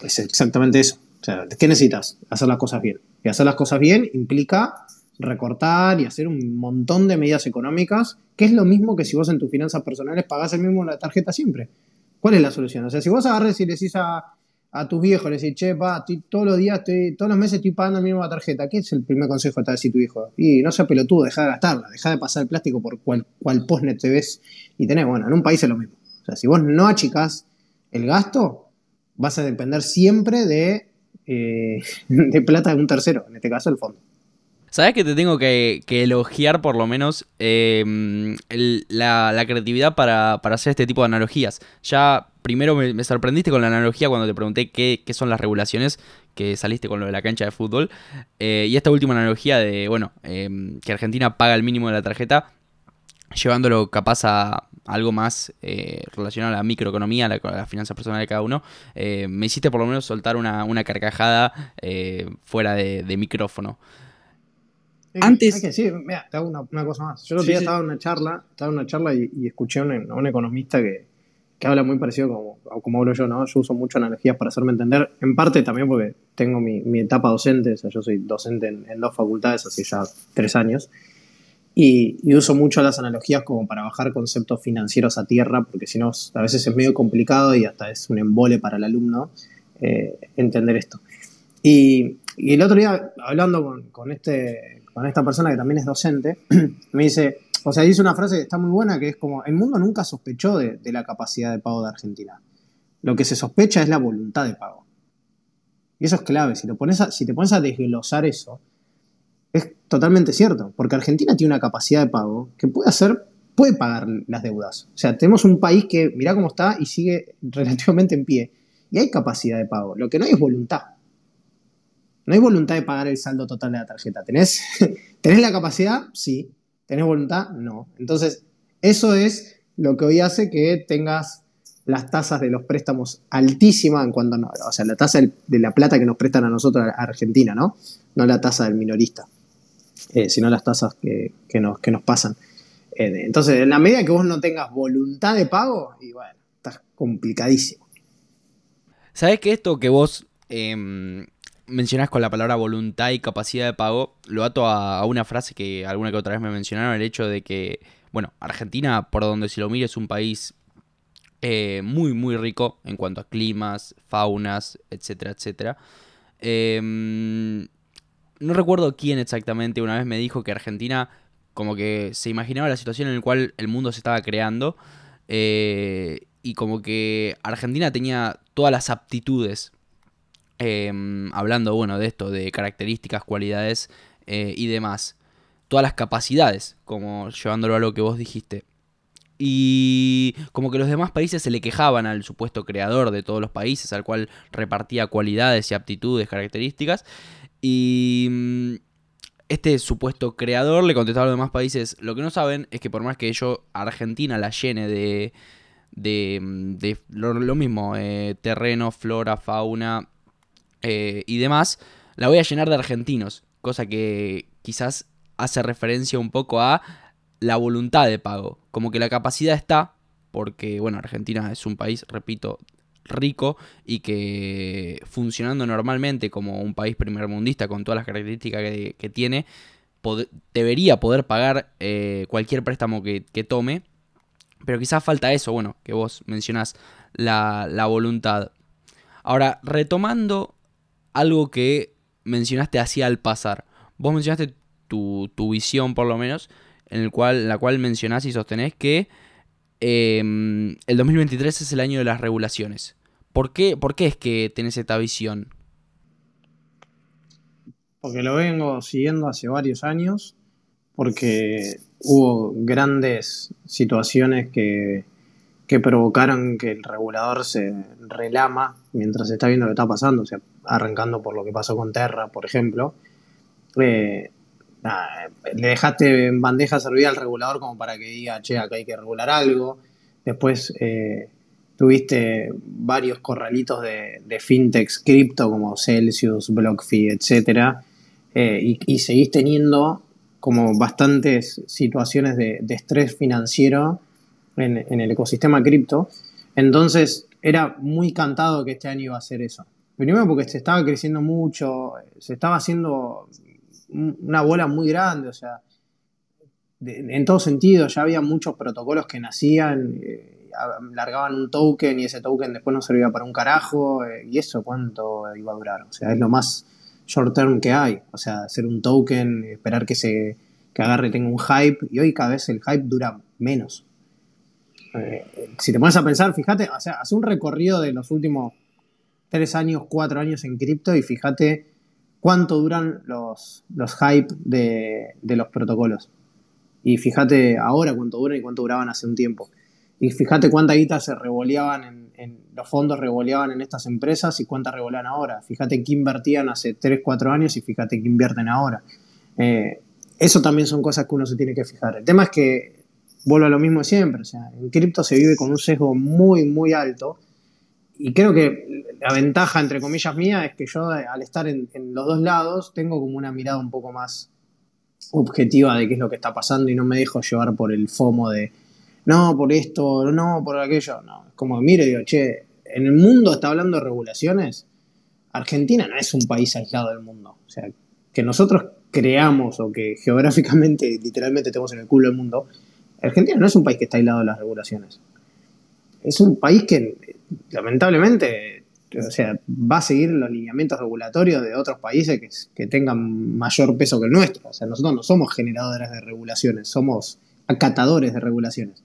es exactamente eso. O sea, ¿qué necesitas? Hacer las cosas bien. Y hacer las cosas bien implica recortar y hacer un montón de medidas económicas, que es lo mismo que si vos en tus finanzas personales pagás el mismo la tarjeta siempre. ¿Cuál es la solución? O sea, si vos agarres y decís a, tus viejos, le decís, che, pa, todos los días, estoy, todos los meses estoy pagando la tarjeta, ¿qué es el primer consejo que te a decir tu hijo? Y no sea pelotudo, deja de gastarla, deja de pasar el plástico por cual, cual postnet te ves y tenés. Bueno, en un país es lo mismo. O sea, si vos no achicás el gasto, vas a depender siempre de, eh, de plata de un tercero, en este caso el fondo. ¿Sabes que te tengo que, elogiar por lo menos em, la, creatividad para, hacer este tipo de analogías? Ya primero me, sorprendiste con la analogía cuando te pregunté qué, son las regulaciones, que saliste con lo de la cancha de fútbol. Eh, y esta última analogía de, bueno, em, que Argentina paga el mínimo de la tarjeta, llevándolo capaz a, algo más eh, relacionado a la microeconomía, a la, finanza personal de cada uno, eh, me hiciste por lo menos soltar una, carcajada fuera de, micrófono. Antes. que sí, mira, te hago una, cosa más. Yo el otro día estaba en una charla, estaba en una charla y, escuché a un, economista que, que habla muy parecido como, como hablo yo, ¿no? Yo uso mucho analogías para hacerme entender, en parte también porque tengo mi, mi etapa docente, o sea, yo soy docente en, en dos facultades hace ya tres años, y, y, uso mucho las analogías como para bajar conceptos financieros a tierra, porque si no, a veces es medio complicado y hasta es un embole para el alumno eh, entender esto. Y, y, el otro día, hablando con, con, este, con esta persona que también es docente, me dice, o sea, dice una frase que está muy buena, que es como, el mundo nunca sospechó de, la capacidad de pago de Argentina. Lo que se sospecha es la voluntad de pago. Y eso es clave. Si, lo pones si te pones a desglosar eso, es totalmente cierto. Porque Argentina tiene una capacidad de pago que puede hacer, puede pagar las deudas. O sea, tenemos un país que, mirá cómo está y sigue relativamente en pie. Y hay capacidad de pago. Lo que no hay es voluntad. No hay voluntad de pagar el saldo total de la tarjeta. ¿Tenés, ¿tenés la capacidad? Sí. ¿Tenés voluntad? No. Entonces, eso es lo que hoy hace que tengas las tasas de los préstamos altísimas en cuanto a, o sea, la tasa de la plata que nos prestan a nosotros a Argentina, ¿no? No la tasa del minorista, eh, sino las tasas que, que, nos, que nos pasan. Eh, entonces, en la medida que vos no tengas voluntad de pago, y bueno, estás complicadísimo. ¿Sabes que esto que vos eh, mencionás con la palabra voluntad y capacidad de pago, lo ato a, una frase que alguna que otra vez me mencionaron, el hecho de que, bueno, Argentina, por donde si lo mire, es un país eh, muy, muy rico en cuanto a climas, faunas, etcétera, etcétera. Eh, no recuerdo quién exactamente una vez me dijo que Argentina como que se imaginaba la situación en la cual el mundo se estaba creando eh, y como que Argentina tenía todas las aptitudes eh, hablando, bueno, de esto, de características, cualidades eh, y demás. Todas las capacidades, como llevándolo a lo que vos dijiste. Y como que los demás países se le quejaban al supuesto creador de todos los países, al cual repartía cualidades y aptitudes, características. Y este supuesto creador le contestaba a los demás países, lo que no saben es que por más que yo Argentina la llene de, de, de lo, lo, mismo, eh, terreno, flora, fauna, eh, y demás, la voy a llenar de argentinos, cosa que quizás hace referencia un poco a la voluntad de pago, como que la capacidad está, porque bueno, Argentina es un país, repito, rico y que funcionando normalmente como un país primermundista con todas las características que, tiene, debería poder pagar eh, cualquier préstamo que, que, tome, pero quizás falta eso, bueno, que vos mencionás, la, la voluntad. Ahora, retomando algo que mencionaste así al pasar. Vos mencionaste tu, tu visión, por lo menos, en el cual, la cual mencionás y sostenés que eh, el 2023 es el año de las regulaciones. ¿Por qué, ¿Por qué es que tenés esta visión? Porque lo vengo siguiendo hace varios años, porque hubo grandes situaciones que, que provocaron que el regulador se relama mientras está viendo lo que está pasando, o sea, arrancando por lo que pasó con Terra, por ejemplo. Eh, le dejaste en bandeja servida al regulador como para que diga, che, acá hay que regular algo. Después eh, tuviste varios corralitos de, de fintechs cripto como Celsius, BlockFi, etc. Eh, y, y, seguís teniendo como bastantes situaciones de, de estrés financiero en, el ecosistema cripto. Entonces era muy cantado que este año iba a ser eso. Primero porque se estaba creciendo mucho, se estaba haciendo una bola muy grande, o sea, en todo sentido, ya había muchos protocolos que nacían, eh, largaban un token y ese token después no servía para un carajo, eh, y eso cuánto iba a durar, o sea, es lo más short term que hay, o sea, hacer un token, esperar que se que agarre tenga un hype, y hoy cada vez el hype dura menos. Eh, si te pones a pensar, fíjate, o sea, hace un recorrido de los últimos tres años, cuatro años en cripto y fíjate cuánto duran los, los hype de, de, los protocolos. Y fíjate ahora cuánto duran y cuánto duraban hace un tiempo. Y fíjate cuánta guita se revoleaban en, los fondos revoleaban en estas empresas y cuánta revolean ahora. Fíjate qué invertían hace 3, 4 años y fíjate qué invierten ahora. Eh, eso también son cosas que uno se tiene que fijar. El tema es que vuelvo a lo mismo siempre. O sea, en cripto se vive con un sesgo muy, muy alto. Y creo que la ventaja, entre comillas, mía es que yo, al estar en, en, los dos lados, tengo como una mirada un poco más objetiva de qué es lo que está pasando y no me dejo llevar por el FOMO de no, por esto, no, por aquello. No, es como, mire, digo, che, en el mundo está hablando de regulaciones. Argentina no es un país aislado del mundo. O sea, que nosotros creamos o que geográficamente, literalmente, tenemos en el culo del mundo. Argentina no es un país que está aislado de las regulaciones. Es un país que, lamentablemente, o sea, va a seguir los lineamientos regulatorios de otros países que, tengan mayor peso que el nuestro. O sea, nosotros no somos generadores de regulaciones, somos acatadores de regulaciones.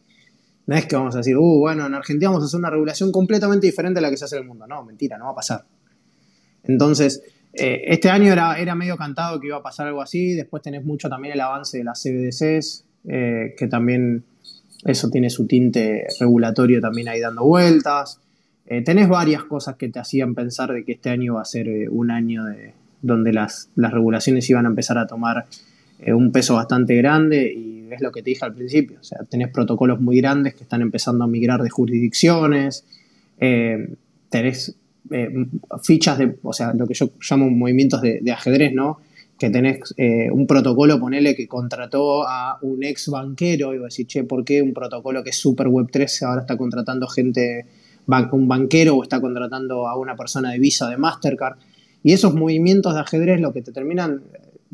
No es que vamos a decir, uh, bueno, en Argentina vamos a hacer una regulación completamente diferente a la que se hace en el mundo. No, mentira, no va a pasar. Entonces, eh, este año era medio cantado que iba a pasar algo así. Después tenés mucho también el avance de las CBDCs, eh, que también eso tiene su tinte regulatorio también ahí dando vueltas. Eh, tenés varias cosas que te hacían pensar de que este año va a ser un año de, donde las, las regulaciones iban a empezar a tomar un peso bastante grande y es lo que te dije al principio. O sea, tenés protocolos muy grandes que están empezando a migrar de jurisdicciones, eh, tenés eh, fichas de, o sea, lo que yo llamo movimientos de, ajedrez, ¿no? Que tenés eh, un protocolo, ponele, que contrató a un ex banquero y va a decir, che, ¿por qué un protocolo que es super web 3 ahora está contratando gente, un banquero o está contratando a una persona de Visa, de Mastercard? Y esos movimientos de ajedrez lo que te terminan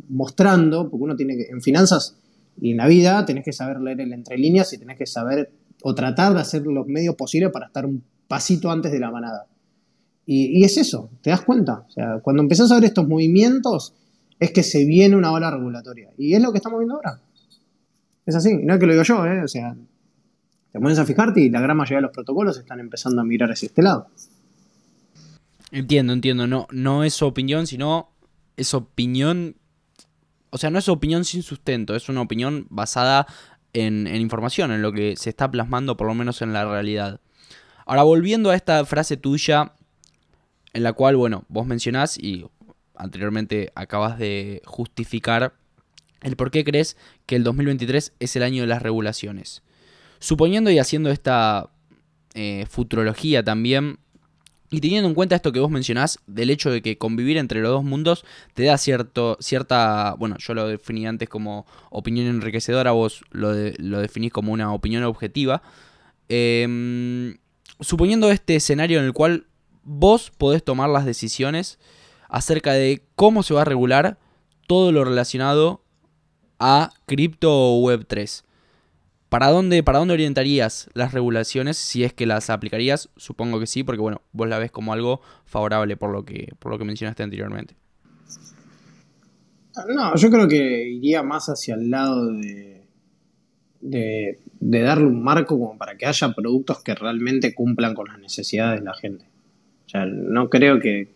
mostrando, porque uno tiene que, en finanzas y en la vida tenés que saber leer el entre líneas y tenés que saber o tratar de hacer los medios posibles para estar un pasito antes de la manada. Y, es eso, ¿te das cuenta? Cuando empezás a ver estos movimientos es que se viene una ola regulatoria. Y es lo que estamos viendo ahora. Es así, no es que lo digo yo, ¿eh? O sea, te pones a fijarte y la gran mayoría de los protocolos están empezando a mirar hacia este lado. Entiendo, entiendo. No, no es su opinión, sino es opinión o sea, no es opinión sin sustento, es una opinión basada en, información, en lo que se está plasmando por lo menos en la realidad. Ahora, volviendo a esta frase tuya, en la cual, bueno, vos mencionás y anteriormente acabas de justificar el por qué crees que el 2023 es el año de las regulaciones. Suponiendo y haciendo esta eh, futurología también, y teniendo en cuenta esto que vos mencionás, del hecho de que convivir entre los dos mundos te da cierto, cierta, bueno, yo lo definí antes como opinión enriquecedora, vos lo, lo definís como una opinión objetiva. Em, suponiendo este escenario en el cual vos podés tomar las decisiones acerca de cómo se va a regular todo lo relacionado a cripto o web 3. ¿Para dónde, ¿Para dónde orientarías las regulaciones si es que las aplicarías? Supongo que sí, porque bueno, vos la ves como algo favorable por lo que, por lo que mencionaste anteriormente. No, yo creo que iría más hacia el lado de, de, darle un marco como para que haya productos que realmente cumplan con las necesidades de la gente. O sea, no creo que,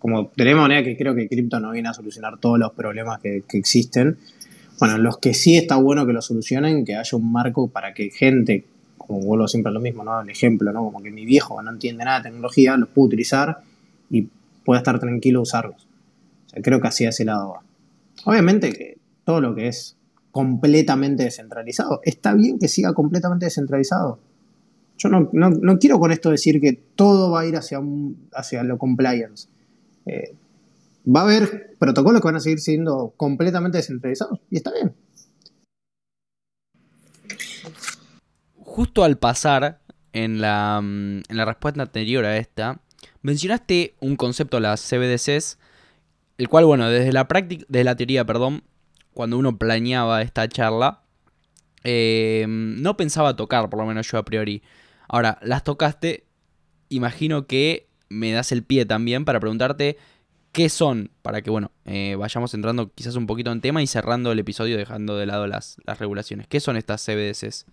como la manera que creo que cripto no viene a solucionar todos los problemas que, existen, bueno, los que sí está bueno que lo solucionen, que haya un marco para que gente, como vuelvo siempre a lo mismo, ¿no? El ejemplo, ¿no? Como que mi viejo no entiende nada de tecnología, los puede utilizar y pueda estar tranquilo usarlos. Creo que así a ese lado va. Obviamente que todo lo que es completamente descentralizado, está bien que siga completamente descentralizado. Yo no, quiero con esto decir que todo va a ir hacia, hacia lo compliance. Eh, va a haber protocolos que van a seguir siendo completamente descentralizados y está bien. Justo al pasar en la, mm, en la respuesta anterior a esta, mencionaste un concepto, las CBDCs, el cual, bueno, desde la práctica, desde la teoría, perdón, cuando uno planeaba esta charla, eh, no pensaba tocar, por lo menos yo a priori. Ahora, las tocaste, imagino que me das el pie también para preguntarte qué son, para que bueno, eh, vayamos entrando quizás un poquito en tema y cerrando el episodio dejando de lado las, regulaciones. ¿Qué son estas CBDCs?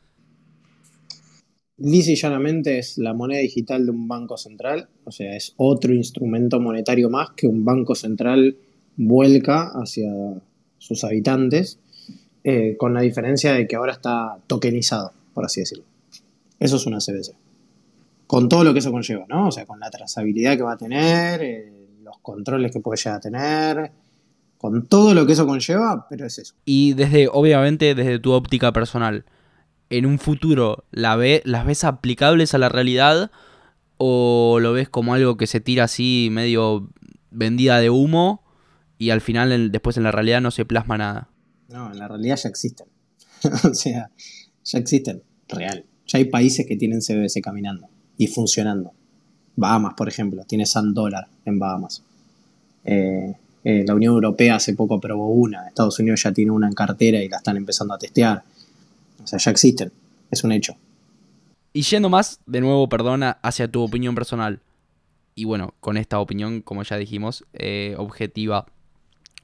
Dice llanamente es la moneda digital de un banco central, o sea, es otro instrumento monetario más que un banco central vuelca hacia sus habitantes, eh, con la diferencia de que ahora está tokenizado, por así decirlo. Eso es una CBDC. Con todo lo que eso conlleva, ¿no? O sea, con la trazabilidad que va a tener, eh, los controles que puede llegar a tener, con todo lo que eso conlleva, pero es eso. Y desde, obviamente, desde tu óptica personal, ¿en un futuro la ve, las ves aplicables a la realidad o lo ves como algo que se tira así medio vendida de humo y al final después en la realidad no se plasma nada? No, en la realidad ya existen. o sea, ya existen. real. Ya hay países que tienen CBDC caminando y funcionando. Bahamas, por ejemplo, tiene Sand Dollar en Bahamas. Eh, eh, la Unión Europea hace poco aprobó una, Estados Unidos ya tiene una en cartera y la están empezando a testear. O sea, ya existen, es un hecho. Y yendo más, de nuevo, perdona, hacia tu opinión personal. Y bueno, con esta opinión, como ya dijimos, eh, objetiva,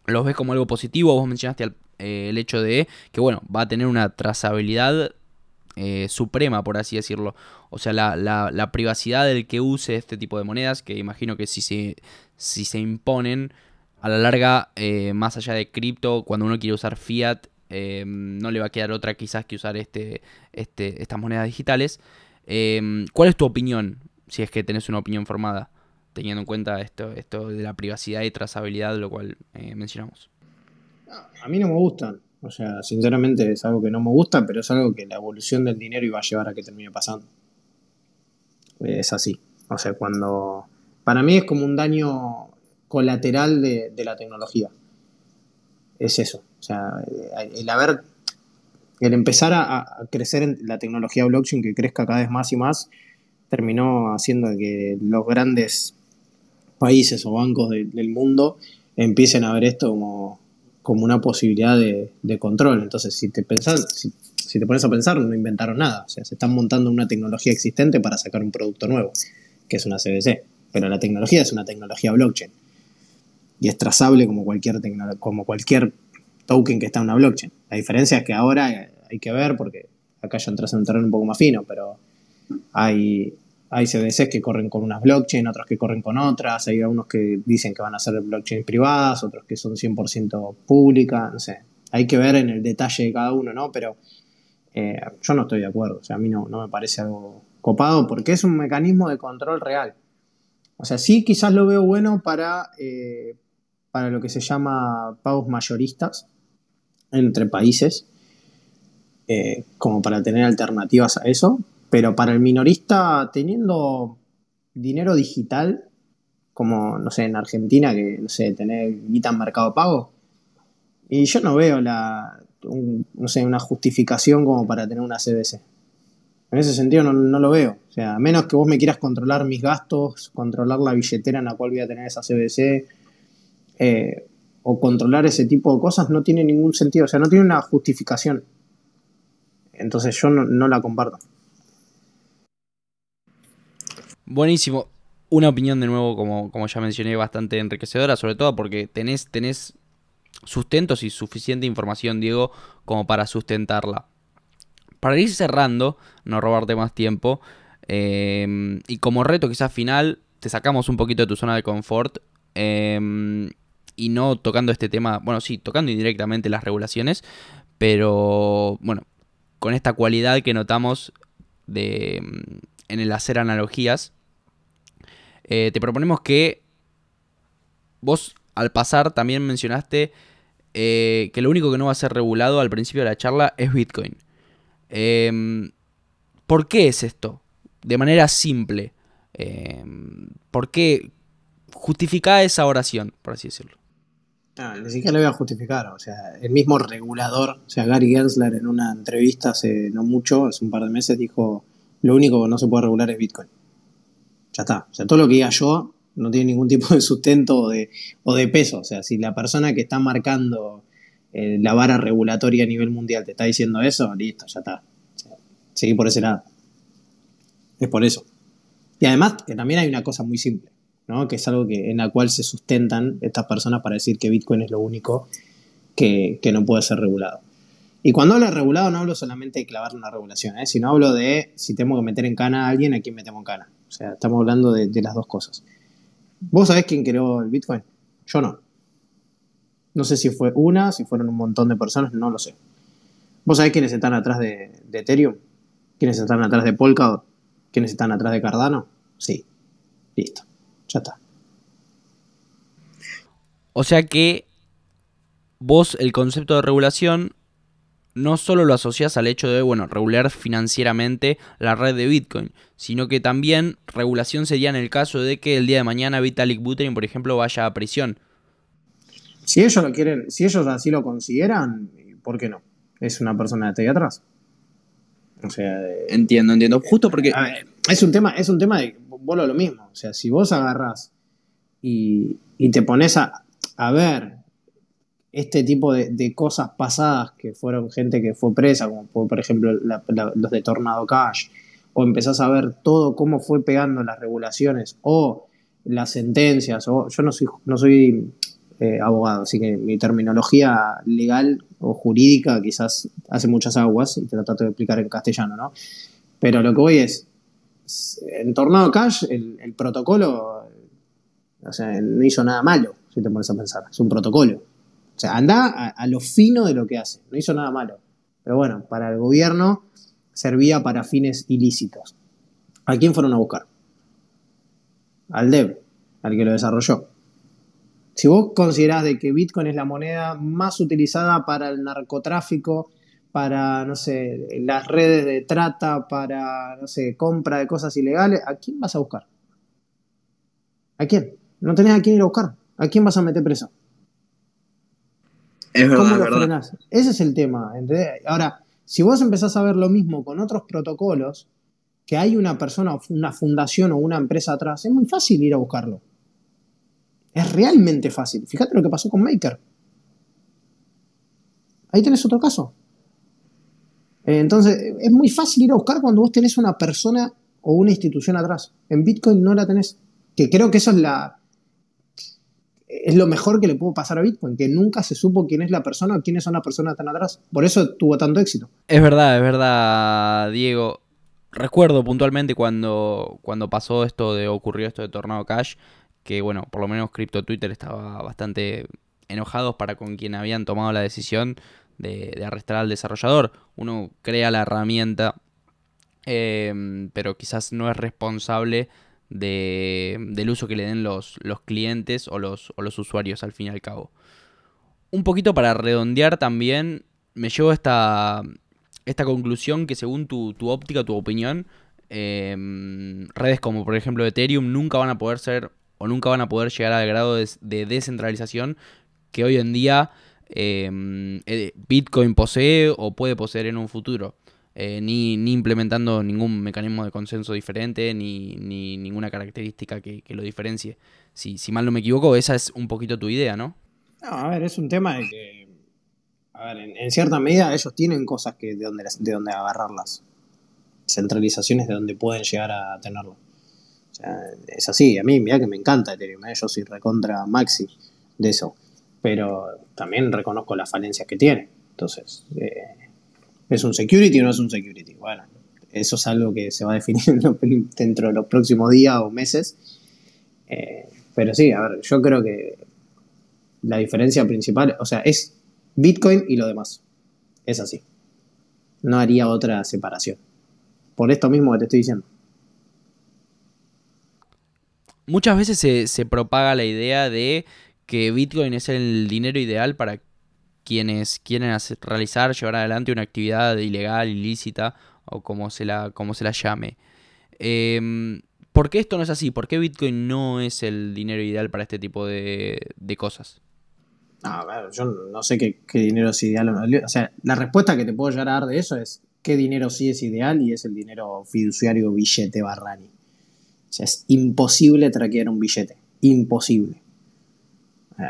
¿los ves como algo positivo? Vos mencionaste el hecho de que, bueno, va a tener una trazabilidad eh, suprema, por así decirlo. O sea, la, la, privacidad del que use este tipo de monedas, que imagino que si se, si se imponen, a la larga, más allá de cripto, cuando uno quiere usar fiat, no le va a quedar otra quizás que usar este, este, estas monedas digitales. Em, ¿Cuál es tu opinión, si es que tenés una opinión formada, teniendo en cuenta esto, esto de la privacidad y trazabilidad, lo cual eh, mencionamos? A mí no me gustan. O sea, sinceramente es algo que no me gusta, pero es algo que la evolución del dinero iba a llevar a que termine pasando. Es así. O sea, cuando... Para mí es como un daño colateral de, de la tecnología. Es eso. O sea, el haber el empezar a, crecer en la tecnología blockchain, que crezca cada vez más y más, terminó haciendo que los grandes países o bancos del mundo empiecen a ver esto como, como una posibilidad de, control. Entonces, si te, pensás, si, te pones a pensar, no inventaron nada. O sea, se están montando una tecnología existente para sacar un producto nuevo, que es una CBC. Pero la tecnología es una tecnología blockchain. Y es trazable como cualquier, como cualquier token que está en una blockchain. La diferencia es que ahora hay que ver, porque acá ya entras en un terreno un poco más fino, pero hay, hay CDCs que corren con unas blockchain, otros que corren con otras, hay algunos que dicen que van a ser blockchain privadas, otros que son 100% públicas, no sé. Hay que ver en el detalle de cada uno, ¿no? Pero eh, yo no estoy de acuerdo, o sea, a mí no, me parece algo copado porque es un mecanismo de control real. O sea, sí quizás lo veo bueno para, eh, para lo que se llama pagos mayoristas entre países, eh, como para tener alternativas a eso, pero para el minorista teniendo dinero digital, como, no sé, en Argentina, que, no sé, tener guita en mercado pago, y yo no veo la, no sé, una justificación como para tener una CBC. En ese sentido no, lo veo. O sea, a menos que vos me quieras controlar mis gastos, controlar la billetera en la cual voy a tener esa CBC, eh, o controlar ese tipo de cosas, no tiene ningún sentido. O sea, no tiene una justificación. Entonces yo no, la comparto. Buenísimo. Una opinión de nuevo, como, como ya mencioné, bastante enriquecedora, sobre todo porque tenés, tenés sustentos y suficiente información, Diego, como para sustentarla. Para ir cerrando, no robarte más tiempo, eh, y como reto quizás final, te sacamos un poquito de tu zona de confort, eh, y no tocando este tema, bueno, sí, tocando indirectamente las regulaciones, pero bueno, con esta cualidad que notamos de, mm, en el hacer analogías, eh, te proponemos que vos al pasar también mencionaste eh, que lo único que no va a ser regulado al principio de la charla es Bitcoin. Em, ¿Por qué es esto? De manera simple. Em, ¿Por qué justifica esa oración, por así decirlo? Ah, ni siquiera lo voy a justificar. O sea, el mismo regulador, o sea, Gary Gensler en una entrevista hace no mucho, hace un par de meses, dijo: Lo único que no se puede regular es Bitcoin. Ya está. O sea, todo lo que diga yo no tiene ningún tipo de sustento o de, o de peso. O sea, si la persona que está marcando eh, la vara regulatoria a nivel mundial te está diciendo eso, listo, ya está. seguí por ese lado. Es por eso. Y además, que también hay una cosa muy simple que es algo que, en la cual se sustentan estas personas para decir que Bitcoin es lo único que, no puede ser regulado. Y cuando hablo de regulado no hablo solamente de clavar una regulación, ¿eh? sino hablo de si tengo que meter en cana a alguien, a quién metemos en cana. O sea, estamos hablando de, las dos cosas. ¿Vos sabés quién creó el Bitcoin? Yo no. No sé si fue una, si fueron un montón de personas, no lo sé. ¿Vos sabés quiénes están atrás de, Ethereum? ¿Quiénes están atrás de Polkadot? ¿Quiénes están atrás de Cardano? Sí. Listo. Ya está. O sea que vos el concepto de regulación no solo lo asocias al hecho de, bueno, regular financieramente la red de Bitcoin, sino que también regulación sería en el caso de que el día de mañana Vitalik Buterin, por ejemplo, vaya a prisión. Si ellos lo quieren, si ellos así lo consideran, ¿por qué no? Es una persona de ahí atrás. O sea, eh, Entiendo, entiendo. Justo porque. ver, es un tema, es un tema de vuelo lo mismo. O sea, si vos agarrás y, y te pones a, a ver este tipo de, cosas pasadas que fueron gente que fue presa, como por, por ejemplo los de Tornado Cash, o empezás a ver todo cómo fue pegando las regulaciones o las sentencias, o yo no soy, no soy eh, abogado, así que mi terminología legal o jurídica quizás hace muchas aguas y te lo trato de explicar en castellano, ¿no? Pero lo que voy es, en Tornado Cash el, protocolo, no hizo nada malo, si te pones a pensar, es un protocolo. O sea, anda a, lo fino de lo que hace, no hizo nada malo. Pero bueno, para el gobierno servía para fines ilícitos. ¿A quién fueron a buscar? Al DEV, al que lo desarrolló. Si vos considerás de que Bitcoin es la moneda más utilizada para el narcotráfico, para, no sé, las redes de trata, para, no sé, compra de cosas ilegales, ¿a quién vas a buscar? ¿A quién? No tenés a quién ir a buscar. ¿A quién vas a meter preso? Es verdad, ¿Cómo lo verdad. frenás? Ese es el tema. ¿entendés? Ahora, si vos empezás a ver lo mismo con otros protocolos, que hay una persona, una fundación o una empresa atrás, es muy fácil ir a buscarlo. Es realmente fácil. Fíjate lo que pasó con Maker. Ahí tenés otro caso. Eh, Entonces, es muy fácil ir a buscar cuando vos tenés una persona o una institución atrás. En Bitcoin no la tenés. Que creo que eso es la, es lo mejor que le pudo pasar a Bitcoin, que nunca se supo quién es la persona o quiénes son las personas están atrás. Por eso tuvo tanto éxito. Es verdad, es verdad, Diego. Recuerdo puntualmente cuando, cuando pasó esto de ocurrió esto de Tornado Cash, que bueno, por lo menos Crypto Twitter estaba bastante enojados para con quien habían tomado la decisión de, de arrestar al desarrollador. Uno crea la herramienta, eh, pero quizás no es responsable de, del uso que le den los, los clientes o los, o los usuarios al fin y al cabo. Un poquito para redondear también, me llevo a esta, esta conclusión que según tu, tu óptica, tu opinión, eh, redes como por ejemplo Ethereum nunca van a poder ser o nunca van a poder llegar al grado de, de descentralización que hoy en día eh, eh, Bitcoin posee o puede poseer en un futuro. Eh, ni, ni implementando ningún mecanismo de consenso diferente, ni, ni ninguna característica que, que lo diferencie. Si, si mal no me equivoco, esa es un poquito tu idea, ¿no? No, a ver, es un tema de que, a ver, en, cierta medida ellos tienen cosas que de donde, de donde agarrarlas. Centralizaciones de donde pueden llegar a tenerlo. Es así, a mí, mira que me encanta Ethereum, ¿eh? yo soy recontra maxi de eso. Pero también reconozco las falencias que tiene. Entonces, eh, ¿es un security o no es un security? Bueno, eso es algo que se va a definir dentro de los próximos días o meses. Eh, pero sí, a ver, yo creo que la diferencia principal, o sea, es Bitcoin y lo demás. Es así. No haría otra separación. Por esto mismo que te estoy diciendo. Muchas veces se, se propaga la idea de que Bitcoin es el dinero ideal para quienes quieren realizar, llevar adelante una actividad ilegal, ilícita o como se la, como se la llame. Em, ¿Por qué esto no es así? ¿Por qué Bitcoin no es el dinero ideal para este tipo de, cosas? No, ver, yo no sé qué, dinero es ideal o. O sea, la respuesta que te puedo llegar a dar de eso es qué dinero sí es ideal y es el dinero fiduciario billete Barrani. O sea, es imposible traquear un billete. Imposible. Eh,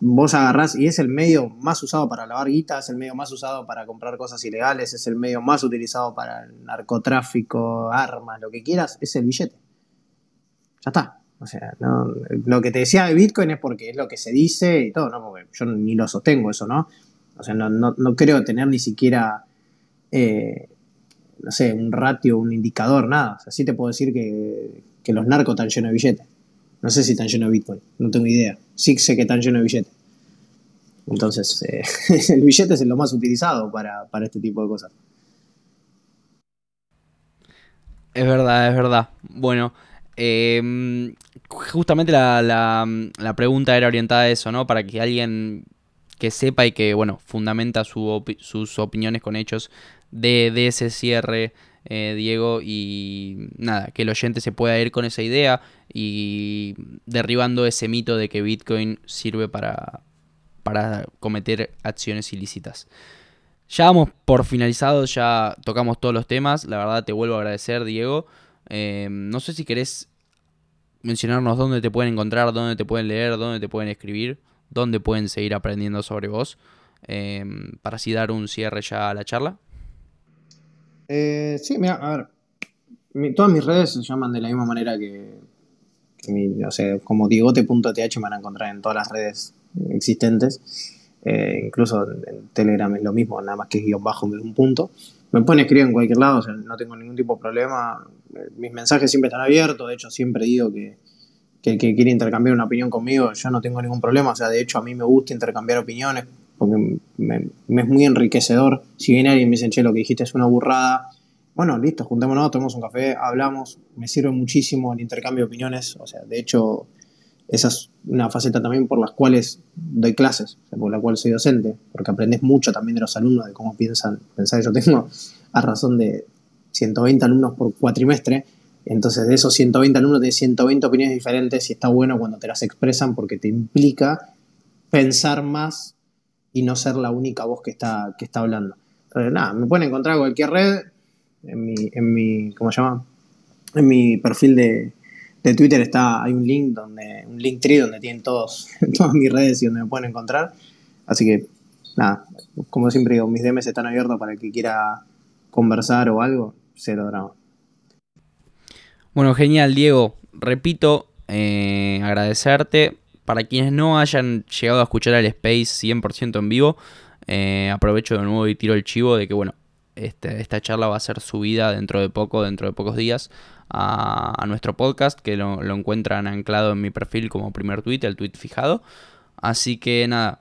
vos agarrás y es el medio más usado para lavar guita, es el medio más usado para comprar cosas ilegales, es el medio más utilizado para el narcotráfico, armas, lo que quieras, es el billete. Ya está. O sea, no, lo que te decía de Bitcoin es porque es lo que se dice y todo, ¿no? Porque yo ni lo sostengo eso, ¿no? O sea, no, no, no creo tener ni siquiera, eh, no sé, un ratio, un indicador, nada. O sea, sí te puedo decir que, que los narcos están llenos de billetes. No sé si están llenos de Bitcoin, no tengo idea. Sí sé que están llenos de billetes. Entonces, eh, el billete es lo más utilizado para, para este tipo de cosas. Es verdad, es verdad. Bueno, em, justamente la, la- pregunta era orientada a eso, ¿no? Para que alguien que sepa y que, bueno, fundamenta sus opiniones con hechos de, de ese cierre, eh, Diego, y nada, que el oyente se pueda ir con esa idea y derribando ese mito de que Bitcoin sirve para, para cometer acciones ilícitas. ya vamos por finalizados, ya tocamos todos los temas. La verdad te vuelvo a agradecer, Diego. Eh, no sé si querés mencionarnos dónde te pueden encontrar, dónde te pueden leer, dónde te pueden escribir, dónde pueden seguir aprendiendo sobre vos, eh, para así dar un cierre ya a la charla. Eh, sí, mira, a ver, mi- todas mis redes se llaman de la misma manera que, mi, o sea, como diegote.th me van a encontrar en todas las redes existentes. Eh, incluso en, Telegram es lo mismo, nada más que es guion bajo un punto. Me pueden escribir en cualquier lado, o sea, no tengo ningún tipo de problema. Eh, Mis mensajes siempre están abiertos, de hecho siempre digo que, que el que quiere intercambiar una opinión conmigo, yo no tengo ningún problema. O sea, de hecho a mí me gusta intercambiar opiniones porque me, es muy enriquecedor. Si viene alguien y me dice, che, lo que dijiste es una burrada, bueno, listo, juntémonos, tomemos un café, hablamos. Me sirve muchísimo el intercambio de opiniones. O sea, de hecho, esa es una faceta también por las cuales doy clases, por la cual soy docente, porque aprendes mucho también de los alumnos, de cómo piensan. Pensá que yo tengo a razón de 120 alumnos por cuatrimestre, entonces de esos 120 alumnos tienes 120 opiniones diferentes y está bueno cuando te las expresan porque te implica pensar más y no ser la única voz que está, que está hablando. Entonces, nada, me pueden encontrar en cualquier red, en mi, en mi ¿cómo se llama? En mi perfil de, de Twitter está, hay un link donde, un link tree donde tienen todos, todas mis redes y donde me pueden encontrar. Así que, nada, como siempre digo, mis DMs están abiertos para el que quiera conversar o algo, cero drama. Bueno, genial, Diego. Repito, eh, agradecerte. Para quienes no hayan llegado a escuchar al Space 100% en vivo, eh, aprovecho de nuevo y tiro el chivo de que, bueno, este- esta charla va a ser subida dentro de poco, dentro de pocos días, a, nuestro podcast, que lo, encuentran anclado en mi perfil como primer tweet, el tweet fijado. Así que nada,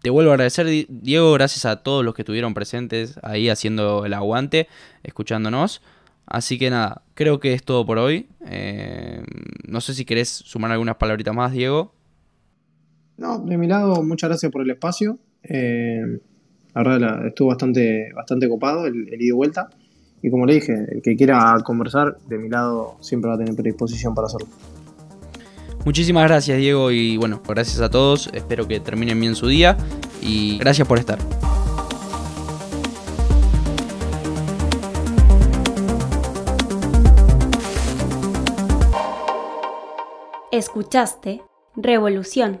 te vuelvo a agradecer, Di- Diego, gracias a todos los que estuvieron presentes ahí haciendo el aguante, escuchándonos. Así que nada, creo que es todo por hoy. Eh, no sé si querés sumar algunas palabritas más, Diego. No, de mi lado, muchas gracias por el espacio. Eh, la verdad, la- estuvo bastante, bastante copado el, el ida y vuelta. Y como le dije, el que quiera conversar, de mi lado siempre va a tener predisposición para hacerlo. Muchísimas gracias, Diego, y bueno, gracias a todos. Espero que terminen bien su día y gracias por estar. Escuchaste Revolución,